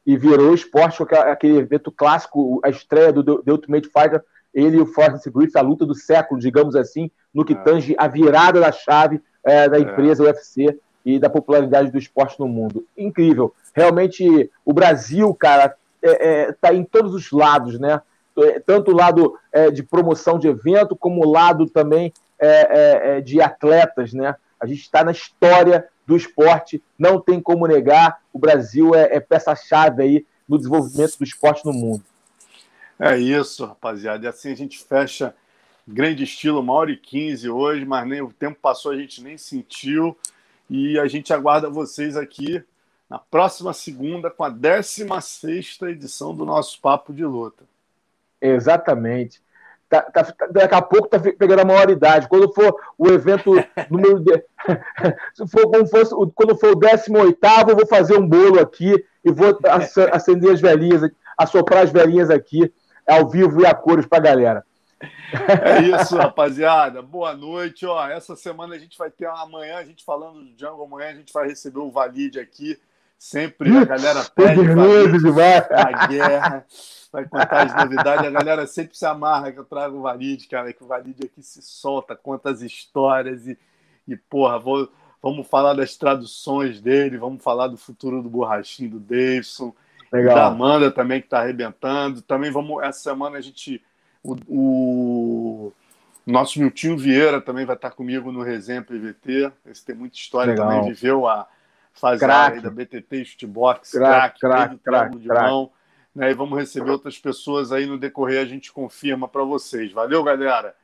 E virou esporte, aquele evento clássico, a estreia do The Ultimate Fighter, ele e o Forrest Griffith, a luta do século, digamos assim, no que é. tange a virada da chave é, da é. empresa é. UFC e da popularidade do esporte no mundo. Incrível. Realmente, o Brasil, cara, está é, é tá em todos os lados, né? É, tanto o lado é, de promoção de evento, como o lado também é, de atletas, né? A gente está na história do esporte, não tem como negar. O Brasil é, peça-chave aí no desenvolvimento do esporte no mundo. É isso, rapaziada. E assim a gente fecha grande estilo, uma hora e quinze hoje, mas nem o tempo passou, a gente nem sentiu. E a gente aguarda vocês aqui na próxima segunda com a 16 edição do nosso Papo de Luta. Exatamente. Tá, tá, tá, daqui a pouco tá pegando a maioridade. Quando for o evento <laughs> número. De... <laughs> Se for, quando, for, quando for o 18, eu vou fazer um bolo aqui e vou <laughs> acender as velhinhas, assoprar as velhinhas aqui, ao vivo e a cores para a galera. É isso, rapaziada. Boa noite. Ó, essa semana a gente vai ter amanhã, a gente falando do Django, amanhã a gente vai receber o Valide aqui. Sempre a galera <laughs> pede a guerra, vai contar as novidades. A galera sempre se amarra que eu trago o Valide, cara, que o Valide aqui se solta, conta as histórias e, e porra, vou, vamos falar das traduções dele, vamos falar do futuro do borrachinho do Davidson, Legal. da Amanda também que está arrebentando. Também vamos, essa semana a gente o, o nosso Miltinho Vieira também vai estar comigo no Resenha PVT. Esse tem muita história Legal. também, viveu a fase da BTT Shootbox, crack, crack, crack, de mão. Né? E vamos receber outras pessoas aí no decorrer, a gente confirma para vocês. Valeu, galera.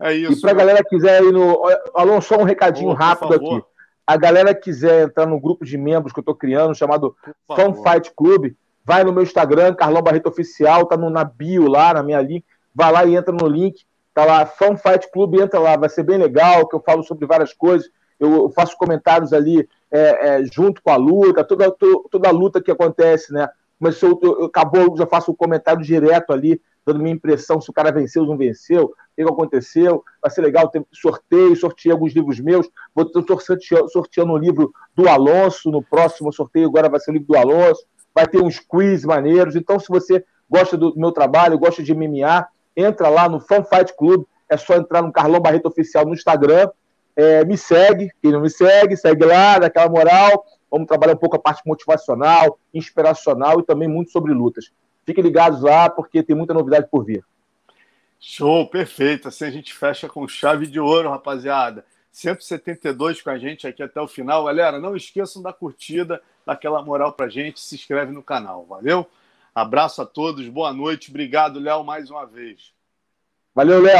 É isso. E para a galera que quiser ir no. Alô, só um recadinho rápido aqui. A galera que quiser entrar no grupo de membros que eu estou criando, chamado Fun Fight Club, vai no meu Instagram, Carlão Barreto Oficial, tá no, na bio lá, na minha link vai lá e entra no link, tá lá, Fan Fight Club, entra lá, vai ser bem legal, que eu falo sobre várias coisas, eu faço comentários ali é, é, junto com a luta, toda, toda a luta que acontece, né? Mas se eu, eu, acabou, já faço um comentário direto ali, dando minha impressão se o cara venceu ou não venceu, o que aconteceu. Vai ser legal, sorteio, sorteio alguns livros meus. Vou sorteando, sorteando um livro do Alonso, no próximo sorteio agora vai ser o livro do Alonso. Vai ter uns quiz maneiros. Então, se você gosta do meu trabalho, gosta de MMA, entra lá no Fan Fight Club, é só entrar no Carlão Barreto Oficial no Instagram, é, me segue, quem não me segue, segue lá, dá aquela moral, vamos trabalhar um pouco a parte motivacional, inspiracional e também muito sobre lutas. Fiquem ligados lá, porque tem muita novidade por vir. Show, perfeito. Assim a gente fecha com chave de ouro, rapaziada. 172 com a gente aqui até o final. Galera, não esqueçam da curtida, daquela moral pra gente, se inscreve no canal. Valeu? Abraço a todos, boa noite. Obrigado, Léo, mais uma vez. Valeu, Léo.